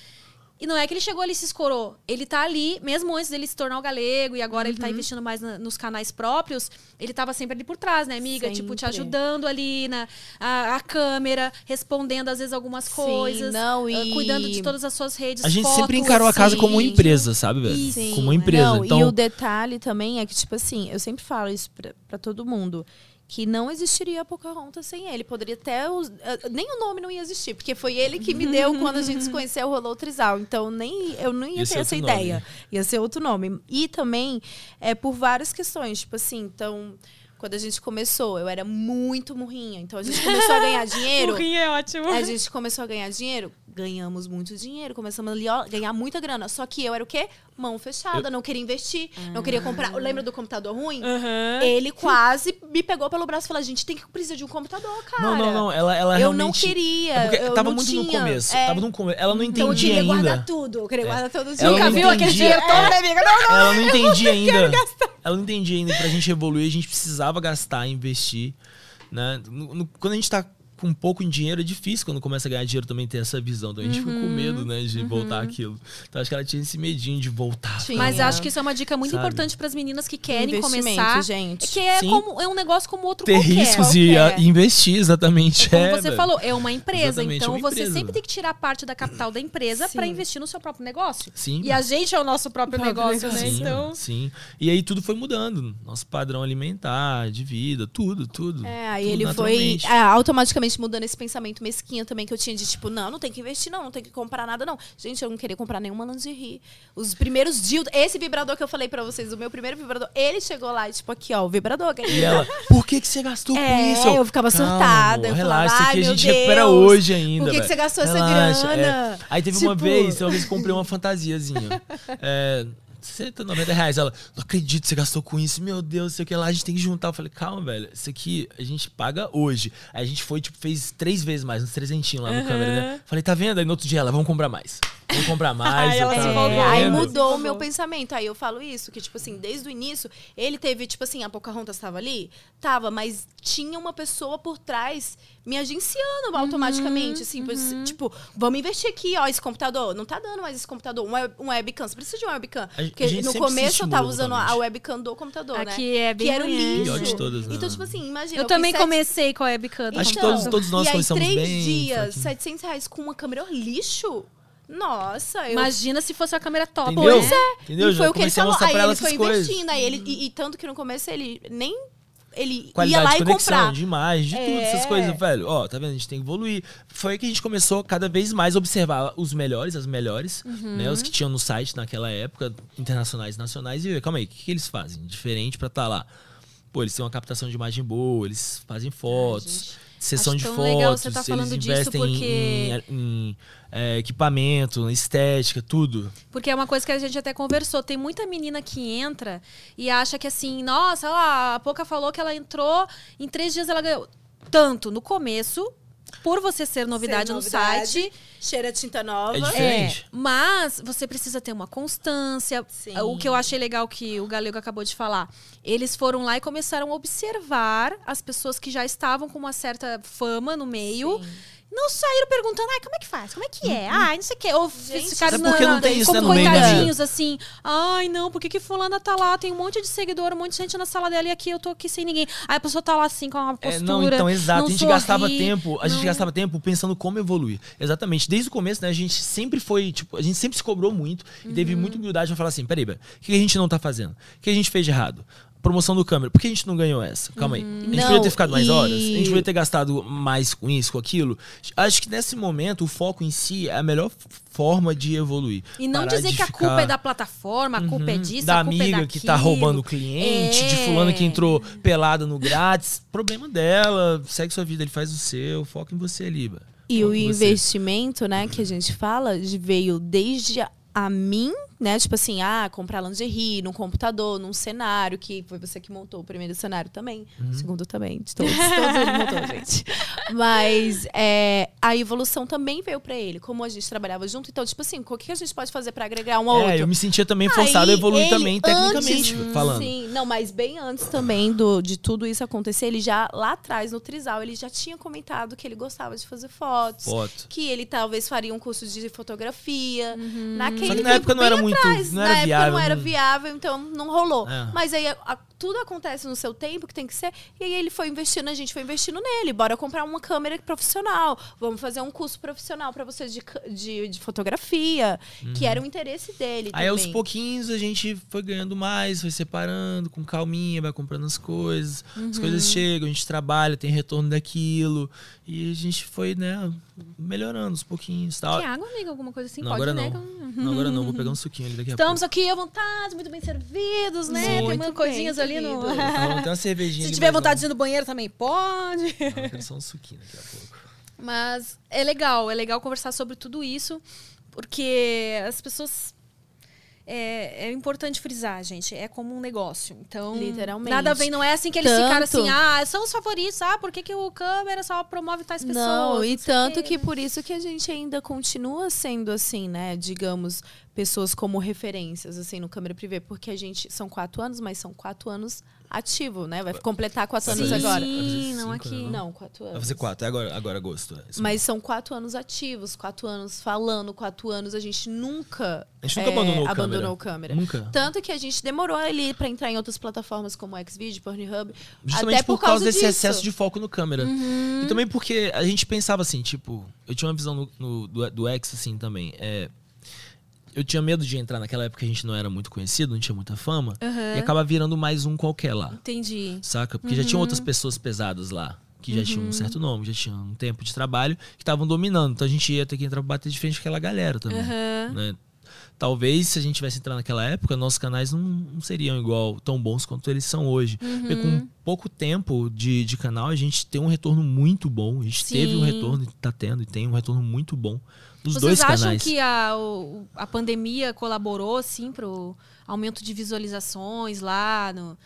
E não é que ele chegou ali e se escorou. Ele tá ali, mesmo antes dele se tornar o galego, e agora Uhum. ele tá investindo mais na- nos canais próprios, ele tava sempre ali por trás, né, amiga? Tipo, te Sempre. ajudando ali na a, a câmera, respondendo às vezes algumas Sim, coisas, não, ah, e- cuidando de todas as suas redes. A gente fotos, sempre encarou a casa como uma sim. empresa, sabe, velho? Sim. Como uma empresa. Não, então, E o detalhe também é que, tipo assim, eu sempre falo isso pra, pra todo mundo. Que não existiria a Pocahontas sem ele. Poderia até. os- eh, nem o nome não ia existir, porque foi ele que me deu quando a gente se conheceu, rolou o Trisal. Então, nem, eu não ia, Ia ter essa outro nome. ideia. Ia ser outro nome. E também é por várias questões. Tipo assim, então. Quando a gente começou, eu era muito murrinha. Então a gente começou a ganhar dinheiro. Burrinha é ótimo. A gente começou a ganhar dinheiro, ganhamos muito dinheiro, começamos ó, ganhar muita grana. Só que eu era o quê? Mão fechada, não queria investir, não queria comprar. Lembra do computador ruim? Aham. Ele quase me pegou pelo braço e falou: a gente tem que precisar de um computador, cara. Não, não, não. Ela, ela Eu não realmente. queria. É porque eu tava não muito no tinha. começo. É. Tava no começo. Ela não Então eu entendia queria guardar ainda. tudo. Eu queria É. guardar todo. Ela Nunca não viu aquele entendia- dinheiro todo, é. amiga? Não, não. Ela não entendia ainda. Ela não entendia ainda. Pra gente evoluir, a gente precisava gastar, investir. Né? No- no- quando a gente tá com pouco em dinheiro, é difícil quando começa a ganhar dinheiro também ter essa visão. Então a gente fica com medo, né, de voltar aquilo. Então acho que ela tinha esse medinho de voltar. Tinha. Mas acho que isso é uma dica muito Sabe? importante para as meninas que querem começar. gente. Que é, Sim. como, é um negócio como outro Ter qualquer. riscos e qualquer. a- investir, exatamente. Como é, você velho. falou, é uma empresa. Exatamente, então é uma você empresa. sempre tem que tirar parte da capital da empresa para Sim. investir no seu próprio negócio. Sim. E a gente é o nosso próprio Próprio negócio, né? Sim, Então. sim. E aí tudo foi mudando. Nosso padrão alimentar, de vida, tudo, tudo. É, aí Tudo ele foi naturalmente. É, automaticamente mudando esse pensamento mesquinho também que eu tinha de tipo, não, não tem que investir, não, não tem que comprar nada, não. Gente, eu não queria comprar nenhuma lingerie. Os primeiros dildos, esse vibrador que eu falei pra vocês, o meu primeiro vibrador, ele chegou lá e tipo, aqui, ó, o vibrador. E ela, por que, que você gastou com É, isso? eu ficava "Calma, surtada, amor, eu relaxa, falava, isso aqui "Ai, a gente recupera Deus, hoje ainda. por que que você gastou essa Relaxa, grana?" é. Aí teve uma Tipo- vez, uma vez eu comprei uma fantasiazinha. É, 190 reais. Ela, não acredito que você gastou com isso. Meu Deus, sei o que lá, a gente tem que juntar. Eu falei, calma, velho, isso aqui a gente paga hoje. Aí a gente foi, tipo, fez três vezes mais, uns 300 lá no câmera, né? Falei, tá vendo? Aí no outro dia ela, vamos comprar mais. Vamos comprar mais. Aí eu ela se tava empolgou. É, aí mudou o meu pensamento. Aí eu falo isso, que, tipo assim, desde o início, ele teve, tipo assim, a Pocahontas estava ali? Tava, mas tinha uma pessoa por trás me agenciando automaticamente. Assim, pois, tipo, vamos investir aqui, ó, esse computador. Não tá dando mais esse computador. Um, web, um webcam. Você precisa de um webcam. Porque no começo eu tava usando a webcam do computador, né? Aqui é bem Que era o lixo. De todas, né? Então, tipo assim, imagina. Eu fiz também sete- comecei com a webcam. do Acho que todos- todos nós e aí, começamos três bem dias, fraquinho. 700 reais com uma câmera lixo? Nossa, eu Imagina se fosse a câmera top. Entendeu? né? Pois é. Entendeu? E Já foi o que ele falou. Aí ele foi investindo. Aí ele, e, e tanto que no começo ele nem. Ele Qualidade ia lá de e conexão, comprar. de imagem, de tudo, essas É. coisas, velho. Ó, tá vendo? A gente tem que evoluir. Foi aí que a gente começou cada vez mais a observar os melhores, as melhores, Uhum. né? Os que tinham no site naquela época, internacionais e nacionais, e ver, calma aí, o que, que eles fazem? Diferente pra estar lá. Pô, eles têm uma captação de imagem boa, eles fazem fotos. Sessão de fotos, legal você tá eles investem em- porque- em, em, é, equipamento, estética, tudo. Porque é uma coisa que a gente até conversou. Tem muita menina que entra e acha que assim, nossa, lá, a Poca falou que ela entrou, em três dias ela ganhou. Tanto no começo, por você ser novidade, Ser no novidade, site. Cheira tinta nova. É diferente. mas você precisa ter uma constância. Sim. O que eu achei legal que o Galego acabou de falar. Eles foram lá e começaram a observar as pessoas que já estavam com uma certa fama no meio. Não saíram perguntando, ai, como é que faz? Como é que é? Ai, não sei o quê. Ou Gente, ficaram é porque não tem isso, como né, no meio, né, coitadinhos, assim. Ai, não, por que, que fulana tá lá? Tem um monte de seguidor, um monte de gente na sala dela e aqui eu tô aqui sem ninguém. Aí a pessoa tá lá assim, com uma É, postura. não, então, exato. não a gente sorri, gastava tempo, a gente não- gastava tempo pensando como evoluir. Exatamente. Desde o começo, né, a gente sempre foi, tipo, a gente sempre se cobrou muito e teve Uhum. muita humildade pra falar assim, peraí, o que a gente não tá fazendo? O que a gente fez de errado? Promoção do câmera. Por que a gente não ganhou essa? Calma aí. A gente Não, poderia ter ficado mais e- horas? A gente poderia ter gastado mais com isso, com aquilo? Acho que nesse momento o foco em si é a melhor forma de evoluir. E não Parar dizer de que a ficar- culpa é da plataforma, a culpa é Uhum. disso, da a culpa amiga é que tá roubando o cliente, de É. fulano que entrou pelada no grátis. Problema dela, segue sua vida, ele faz o seu, foca em você ali. Bia. E o investimento, né, que a gente fala, de- veio desde a mim, né? Tipo assim, ah, comprar lingerie num computador, num cenário, que foi você que montou o primeiro cenário também. Uhum. O segundo também, de todos. todos ele montou, gente. Mas é, a evolução também veio pra ele. Como a gente trabalhava junto, então, tipo assim, o que a gente pode fazer pra agregar um ao outro? É, eu me sentia também forçado Aí, a evoluir também, tecnicamente antes, falando. Sim, não, mas bem antes também do, de tudo isso acontecer, ele já, lá atrás, no Trisal, ele já tinha comentado que ele gostava de fazer fotos. Foto. Que ele talvez faria um curso de fotografia. Naquele Só que na época não era muito- atrás. não na era época viável, não era não- viável, então não rolou. É. Mas aí a- a- tudo acontece no seu tempo que tem que ser. E aí ele foi investindo, a gente foi investindo nele. Bora comprar uma câmera profissional. Vamos fazer um curso profissional pra você de, de, de fotografia. Que era o interesse dele. Uhum. Aí aos pouquinhos a gente foi ganhando mais, foi separando, com calminha, vai comprando as coisas. Uhum. As coisas chegam, a gente trabalha, tem retorno daquilo. E a gente foi, né, melhorando aos pouquinhos. Tal. Quer água, amiga? Alguma coisa assim? Não, Pode, agora né? não. Não, agora não, vou pegar um suquinho ali daqui a Estamos pouco. aqui à vontade, muito bem servidos, né? Tem Muito umas bem, coisinhas ali no. querido. Então, tem uma cervejinha Se ali, tiver vontade de não. ir no banheiro também pode. Não, eu quero só um suquinho daqui a pouco. Mas é legal, é legal conversar sobre tudo isso, porque as pessoas. É, é importante frisar, gente. É como um negócio. Então, Literalmente. nada vem, não é assim que eles Tanto- ficaram assim, ah, são os favoritos, ah, por que, que o câmera só promove tais pessoas? Não, e sei o tanto que por isso que a gente ainda continua sendo assim, né? Digamos, pessoas como referências, assim, no câmera privê, porque a gente são quatro anos, mas são quatro anos ativo, né? Vai completar quatro Vai anos agora. Sim, não aqui. né, Não, quatro anos. Vai fazer quatro, é agora, agora agosto. é Mas são quatro anos ativos, quatro anos falando, quatro anos. A gente nunca, A gente nunca é, abandonou o abandonou câmera. o câmera. Nunca. Tanto que a gente demorou ali pra entrar em outras plataformas como o Xvideo, Pornhub. Justamente até por, causa, desse disso. excesso de foco no câmera. E também porque a gente pensava assim, tipo, eu tinha uma visão no, no- do, do X assim também. É, eu tinha medo de entrar naquela época que a gente não era muito conhecido, não tinha muita fama, e acaba virando mais um qualquer lá. Entendi. Saca? Porque já tinham outras pessoas pesadas lá. Que já tinham um certo nome, já tinham um tempo de trabalho, que estavam dominando. Então a gente ia ter que entrar pra bater de frente com aquela galera também. né? Talvez se a gente tivesse entrado naquela época, nossos canais não, não seriam igual tão bons quanto eles são hoje. Porque com pouco tempo de, de canal, a gente tem um retorno muito bom. A gente teve um Sim. retorno, e tá tendo, e tem um retorno muito bom nos Vocês dois acham canais. que a, a pandemia colaborou, assim, pro aumento de visualizações lá no,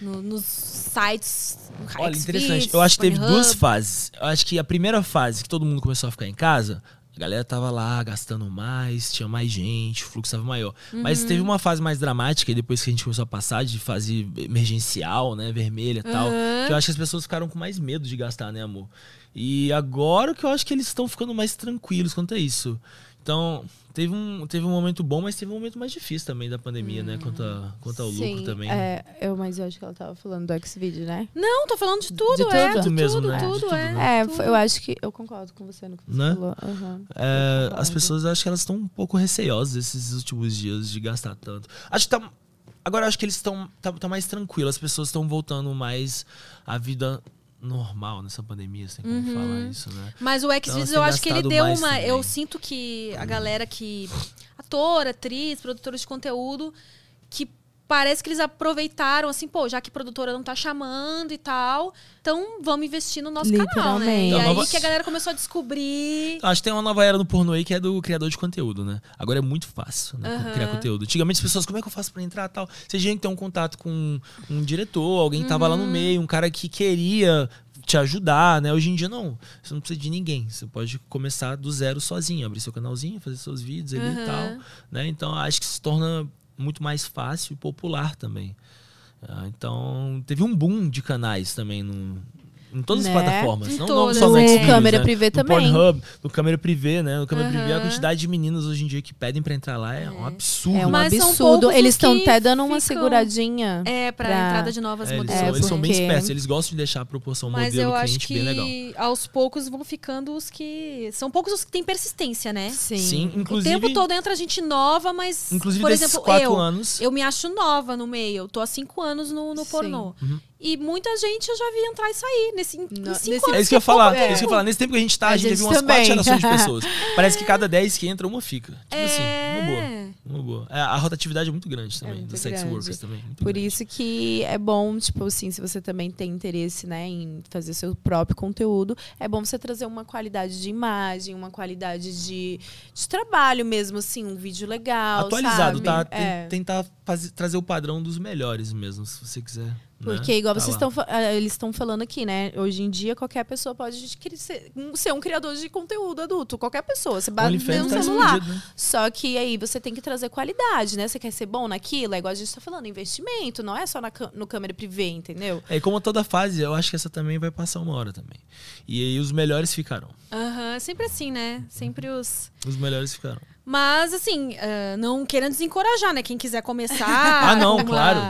no- nos sites? no Olha, interessante. Eu acho que teve Pornhub? duas fases. Eu acho que a primeira fase, que todo mundo começou a ficar em casa, a galera tava lá gastando mais, tinha mais gente, o fluxo tava maior. Mas teve uma fase mais dramática, e depois que a gente começou a passar de fase emergencial, né, vermelha e tal, que eu acho que as pessoas ficaram com mais medo de gastar, né, amor? E agora que eu acho que eles estão ficando mais tranquilos quanto a isso. Então, teve um, teve um momento bom, mas teve um momento mais difícil também da pandemia, né? Quanto, a, quanto ao lucro Sim, também. É, eu, mas eu acho que ela tava falando do Xvideo, né? Não, tô falando de tudo, De é. tudo? De Tudo mesmo, tudo, né? De tudo, tudo, é. né? É, eu acho que eu concordo com você no que você Né? falou. Aham. É, as pessoas acho que elas estão um pouco receosas esses últimos dias de gastar tanto. Acho que tá. Agora acho que eles estão tá, tá mais tranquilos, as pessoas estão voltando mais à vida normal nessa pandemia, se tem como falar isso, né? Mas o Xvideos, têm eu acho que ele deu uma. também. Eu sinto que a galera que. Ator, atriz, produtores de conteúdo, que parece que eles aproveitaram, assim, pô, já que a produtora não tá chamando e tal, então vamos investir no nosso canal, né? E Então, aí nova- que a galera começou a descobrir. Acho que tem uma nova era no pornô aí que é do criador de conteúdo, né? Agora é muito fácil né, Aham. criar conteúdo. Antigamente as pessoas, como é que eu faço pra entrar tal? Você tinha que ter um contato com um diretor, alguém que tava lá no Uhum. meio, um cara que queria te ajudar, né? Hoje em dia não. Você não precisa de ninguém. Você pode começar do zero sozinho, abrir seu canalzinho, fazer seus vídeos ali Uhum. e tal, né? Então acho que se torna muito mais fácil e popular também. Ah, então, teve um boom de canais também no, em todas Né? as plataformas. Em não, todas, não só no né? Xvideos, Câmera né? privê no também. Pornhub, no câmera privê, né? No câmera privê, a quantidade de meninas hoje em dia que pedem pra entrar lá é, um absurdo. É um Mas são absurdo. poucos Eles estão até dando uma ficam- seguradinha. É, pra, entrada de novas É, eles, modelos. são, eles são bem porque- espertos, eles gostam de deixar a proporção Mas eu modelo acho cliente que bem legal. aos poucos vão ficando os que. São poucos os que têm persistência, né? Sim. Sim, O inclusive. tempo todo entra gente nova, mas. Inclusive, por exemplo, quatro eu, anos- eu me acho nova no meio. Eu tô há cinco anos no, no pornô. Uhum. E muita gente eu já vi entrar e sair. Nesse, em, cinco nesse- anos. É isso que eu ia é falar. tempo. É isso que eu falar. Nesse tempo que a gente tá, a, A gente, gente teve umas também. quatro gerações de pessoas. Parece que cada 10 que entra, uma fica. Tipo assim, uma boa. É. Uma boa. É, a rotatividade é muito grande também, muito dos sex grande. workers também. muito Por grande. isso que é bom, tipo assim, se você também tem interesse, né, em fazer seu próprio conteúdo, é bom você trazer uma qualidade de imagem, uma qualidade de, de trabalho mesmo, assim, um vídeo legal, Atualizado, sabe? tá? É. Tentar fazer- trazer o padrão dos melhores mesmo, se você quiser. Né? Porque, igual Tá vocês estão ah, eles estão falando aqui, né? Hoje em dia, qualquer pessoa pode ser, um- ser um criador de conteúdo adulto. Qualquer pessoa. Você bate no tá celular. né? Só que aí você tem que trazer qualidade, né? Você quer ser bom naquilo? É igual a gente tá falando, investimento. Não é só na, no câmera privê, entendeu? É, e como toda fase, eu acho que essa também vai passar uma hora também. E aí os melhores ficarão. Aham, sempre assim, né? Sempre os. Os melhores ficarão. Mas, assim, ah, não querendo desencorajar, né? Quem quiser começar. Ah, não, uma- claro.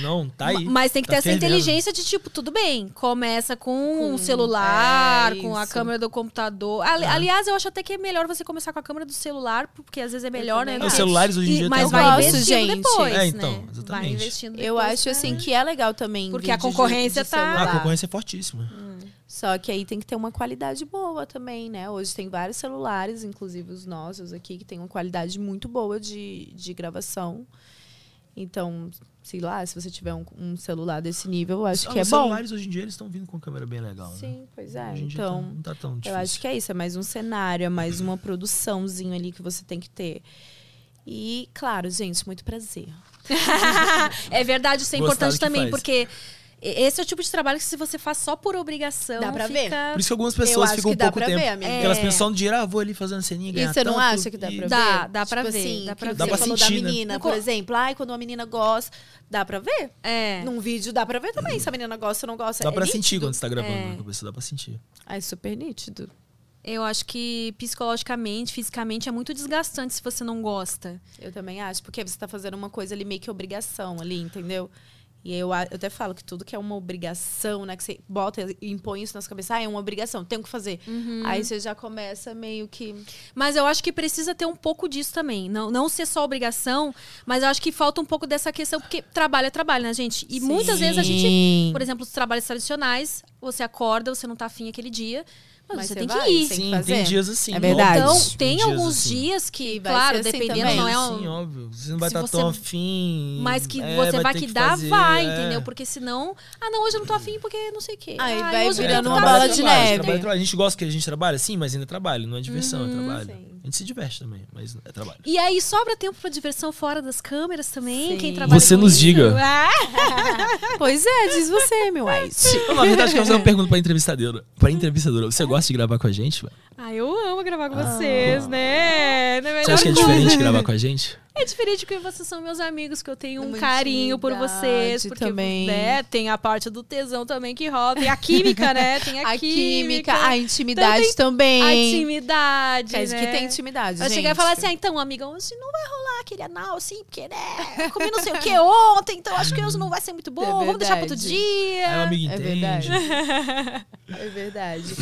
Não, tá aí. Ma- Mas tem que Tá ter essa inteligência de tipo, tudo bem, começa com, Com- o celular, é, com a câmera do computador. Ali- Aliás, eu acho até que é melhor você começar com a câmera do celular, porque às vezes é melhor, né? Os celulares hoje em e- dia Mas tem vai investindo gente. depois, É, então, né? Vai exatamente. investindo Eu depois acho, pra- assim, que é legal também. Porque a concorrência de tá- Ah, a concorrência é fortíssima. Só que aí tem que ter uma qualidade boa também, né? Hoje tem vários celulares, inclusive os nossos aqui, que tem uma qualidade muito boa de, de gravação. Então, sei lá, se você tiver um, um celular desse nível, eu acho Ah, que é os bom. celulares hoje em dia eles estão vindo com câmera bem legal, né? Sim, pois é. Então, tá- não tá tão difícil. eu acho que é isso. É mais um cenário, é mais uma produçãozinho ali que você tem que ter. E, claro, gente, muito prazer. é verdade, isso é importante também, faz. porque esse é o tipo de trabalho que se você faz só por obrigação, Dá pra ver. fica... Por isso que algumas Eu pessoas acho ficam que um dá pouco pra tempo. ver, amiga. Porque elas É. pensam no dinheiro, ah, vou ali fazendo ceninha e E você não acha que dá pra Dá, ver? dá pra tipo ver, Assim, dá pra ver. Dá você pra falou sentir, da né? menina, por exemplo. Ai, quando uma menina gosta, dá pra ver. É. Num vídeo dá pra ver também se a menina gosta ou não gosta. Dá é pra nítido. sentir quando você tá gravando É. na cabeça, dá pra sentir. Ah, é super nítido. Eu acho que psicologicamente, fisicamente, é muito desgastante se você não gosta. Eu também acho, porque você tá fazendo uma coisa ali meio que obrigação ali, entendeu? E eu, eu até falo que tudo que é uma obrigação, né? Que você bota e impõe isso na sua cabeça, ah, é uma obrigação, tenho que fazer. Uhum. Aí você já começa meio que. Mas eu acho que precisa ter um pouco disso também. Não, não ser só obrigação, mas eu acho que falta um pouco dessa questão, porque trabalho é trabalho, né, gente? E muitas vezes a gente, por exemplo, os trabalhos tradicionais, você acorda, você não tá afim aquele dia, mas, Mas você você tem vai, que ir. tem que Sim, fazer. tem dias assim. É verdade. Então, tem dias alguns assim. dias que, vai claro, ser assim dependendo, também. não é um. Sim, óbvio. Você não vai estar você- tão afim. Mas que é, você vai, ter que dar, fazer, vai, é. entendeu? Porque senão, ah, não, hoje eu não tô afim porque não sei o quê. Aí ah, vai virando não uma bola afim. de trabalho, neve. trabalho, trabalho. A gente gosta que a gente trabalha, sim, mas ainda é trabalho. Não é diversão, Uhum. é trabalho. sim. A gente se diverte também, mas é trabalho. E aí sobra tempo pra diversão fora das câmeras também? Sim. Quem trabalha Você nos isso? diga. Pois é, diz você, meu White. Na verdade, eu quero fazer uma pergunta pra entrevistadora. Pra entrevistadora, você gosta de gravar com a gente? velho? Ah, eu amo gravar com vocês, né? Não é Você acha que é diferente coisa. gravar com a gente? É diferente porque vocês são meus amigos, que eu tenho um Uma carinho por vocês. Porque, também. né, tem a parte do tesão também que rola. Tem a química, né? Tem a, A química, a intimidade Então também. A intimidade, Que gente né? que tem intimidade, Eu gente. cheguei a falar assim, ah, então, amiga, hoje não vai rolar aquele anal, assim, porque, né, eu comi não sei o que ontem, então acho que hoje não vai ser muito bom, vamos deixar para outro dia. Aí o amigo É verdade. É verdade.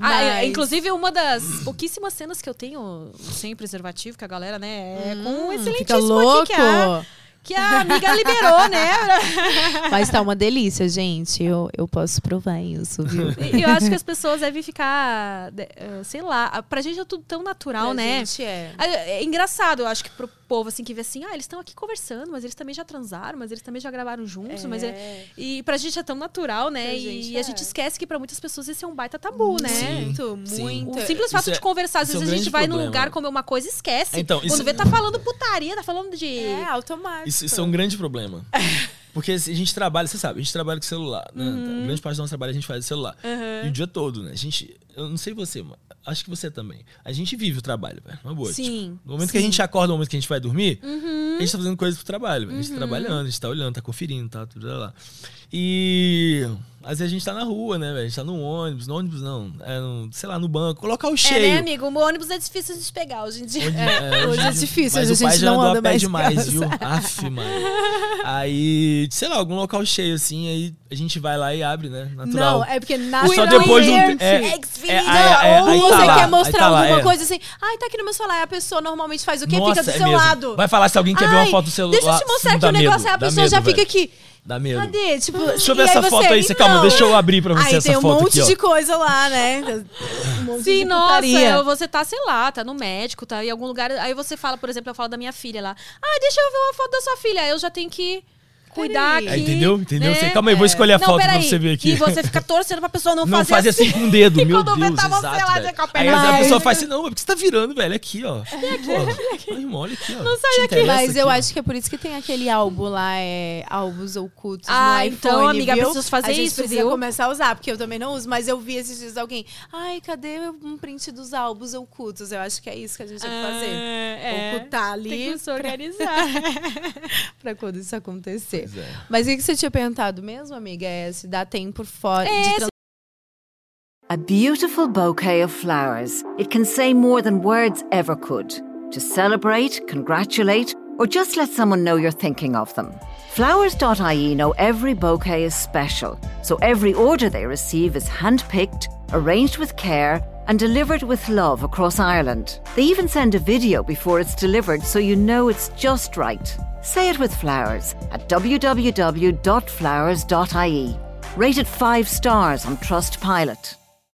Ah, é, Mas- inclusive, uma das pouquíssimas cenas que eu tenho sem preservativo, que a galera, né, é com um Hum, excelentíssimo fica louco. aqui que a, que a amiga liberou, né? Mas tá uma delícia, gente. Eu, eu posso provar isso, viu? E eu acho que as pessoas devem ficar, eh, sei lá, pra gente é tudo tão natural, Pra né? gente é. É, é engraçado, eu acho que pro, povo assim que vê assim, ah, eles estão aqui conversando, mas eles também já transaram, mas eles também já gravaram juntos, mas é... e pra gente é tão natural, né? Pra E, gente e a é. gente esquece que pra muitas pessoas esse é um baita tabu, né? Muito, Sim. muito. O simples Isso fato é- de conversar, às isso é um vezes a gente vai num problema. lugar comer uma coisa e esquece. Então, isso- Quando vê, tá falando putaria, tá falando de. É automático. Isso, isso é um grande problema. Porque a gente trabalha, você sabe, a gente trabalha com celular, né? Uhum. Grande parte do nosso trabalho a gente faz celular. E o dia todo, né? A gente, eu não sei você, mas acho que você também. A gente vive o trabalho, velho. Uma boa. Sim, Tipo, no momento que sim. a gente acorda, no momento que a gente vai dormir, Uhum. a gente tá fazendo coisas pro trabalho, velho. A gente tá trabalhando, a gente tá olhando, tá conferindo, tá tudo lá. E às vezes a gente tá na rua, né, velho? A gente tá no ônibus, no ônibus não, é no, sei lá, no banco, colocar o É, cheio. né, amigo? O ônibus é difícil de pegar hoje em dia. Onde- É, hoje é difícil, mas hoje o a pai gente já não andou anda a pé mais demais, casa. viu? Aff, mano. Aí, sei lá, algum local cheio assim, aí a gente vai lá e abre, né? Natural. Não, é porque Só naturalmente... depois de um é- é- é- é- ou tá você lá, quer aí mostrar tá lá, alguma é. coisa assim, ai, tá aqui no meu celular, a pessoa normalmente faz o quê? Nossa, fica do é seu mesmo. lado. Vai falar se alguém quer ver uma Ai, foto do celular. Deixa eu te mostrar aqui o negócio, aí a pessoa medo, já fica aqui. Dá medo. Cadê? Tipo, Deixa eu ver essa aí foto você, aí. Você, calma, deixa eu abrir pra você Aí essa tem um foto monte aqui, ó. de coisa lá, né? Um monte Sim, de nossa, putaria. você tá, sei lá, tá no médico, tá em algum lugar. Aí você fala, por exemplo, eu falo da minha filha lá. Ah, deixa eu ver uma foto da sua filha. Aí eu já tenho que cuidar aqui. É, entendeu? Entendeu? né? Você- calma aí, vou escolher a Não, foto pra você ver aqui. E você fica torcendo pra pessoa não, Não fazer faz assim com o dedo, E meu quando Deus, você exato, lá velho. de calça Aí apertada. a pessoa faz assim, não, é porque você tá virando, velho, aqui, ó. Ó, irmão, olha aqui, ó. Não sai daqui. Mas eu acho que é por isso que tem aquele álbum lá, é álbuns ocultos Ah, no então, iPhone, amiga, viu? preciso fazer a gente isso, precisa viu? começar a usar, porque eu também não uso, mas eu vi esses dias alguém, ai, cadê um print dos álbuns ocultos? Eu acho que é isso que a gente tem que fazer. é. Ocultar ali Tem que se organizar. pra quando isso acontecer. Pois é. Mas o que que você tinha perguntado mesmo, amiga? É se dá tempo fora É, de se- trans- A beautiful bouquet of flowers. It can say more than words ever could. To celebrate, congratulate, or just let someone know you're thinking of them. Flowers.ie know every bouquet is special, so every order they receive is handpicked, arranged with care, and delivered with love across Ireland. They even send a video before it's delivered so you know it's just right. Say it with flowers at www.flowers.ie. Rated 5 stars on Trustpilot.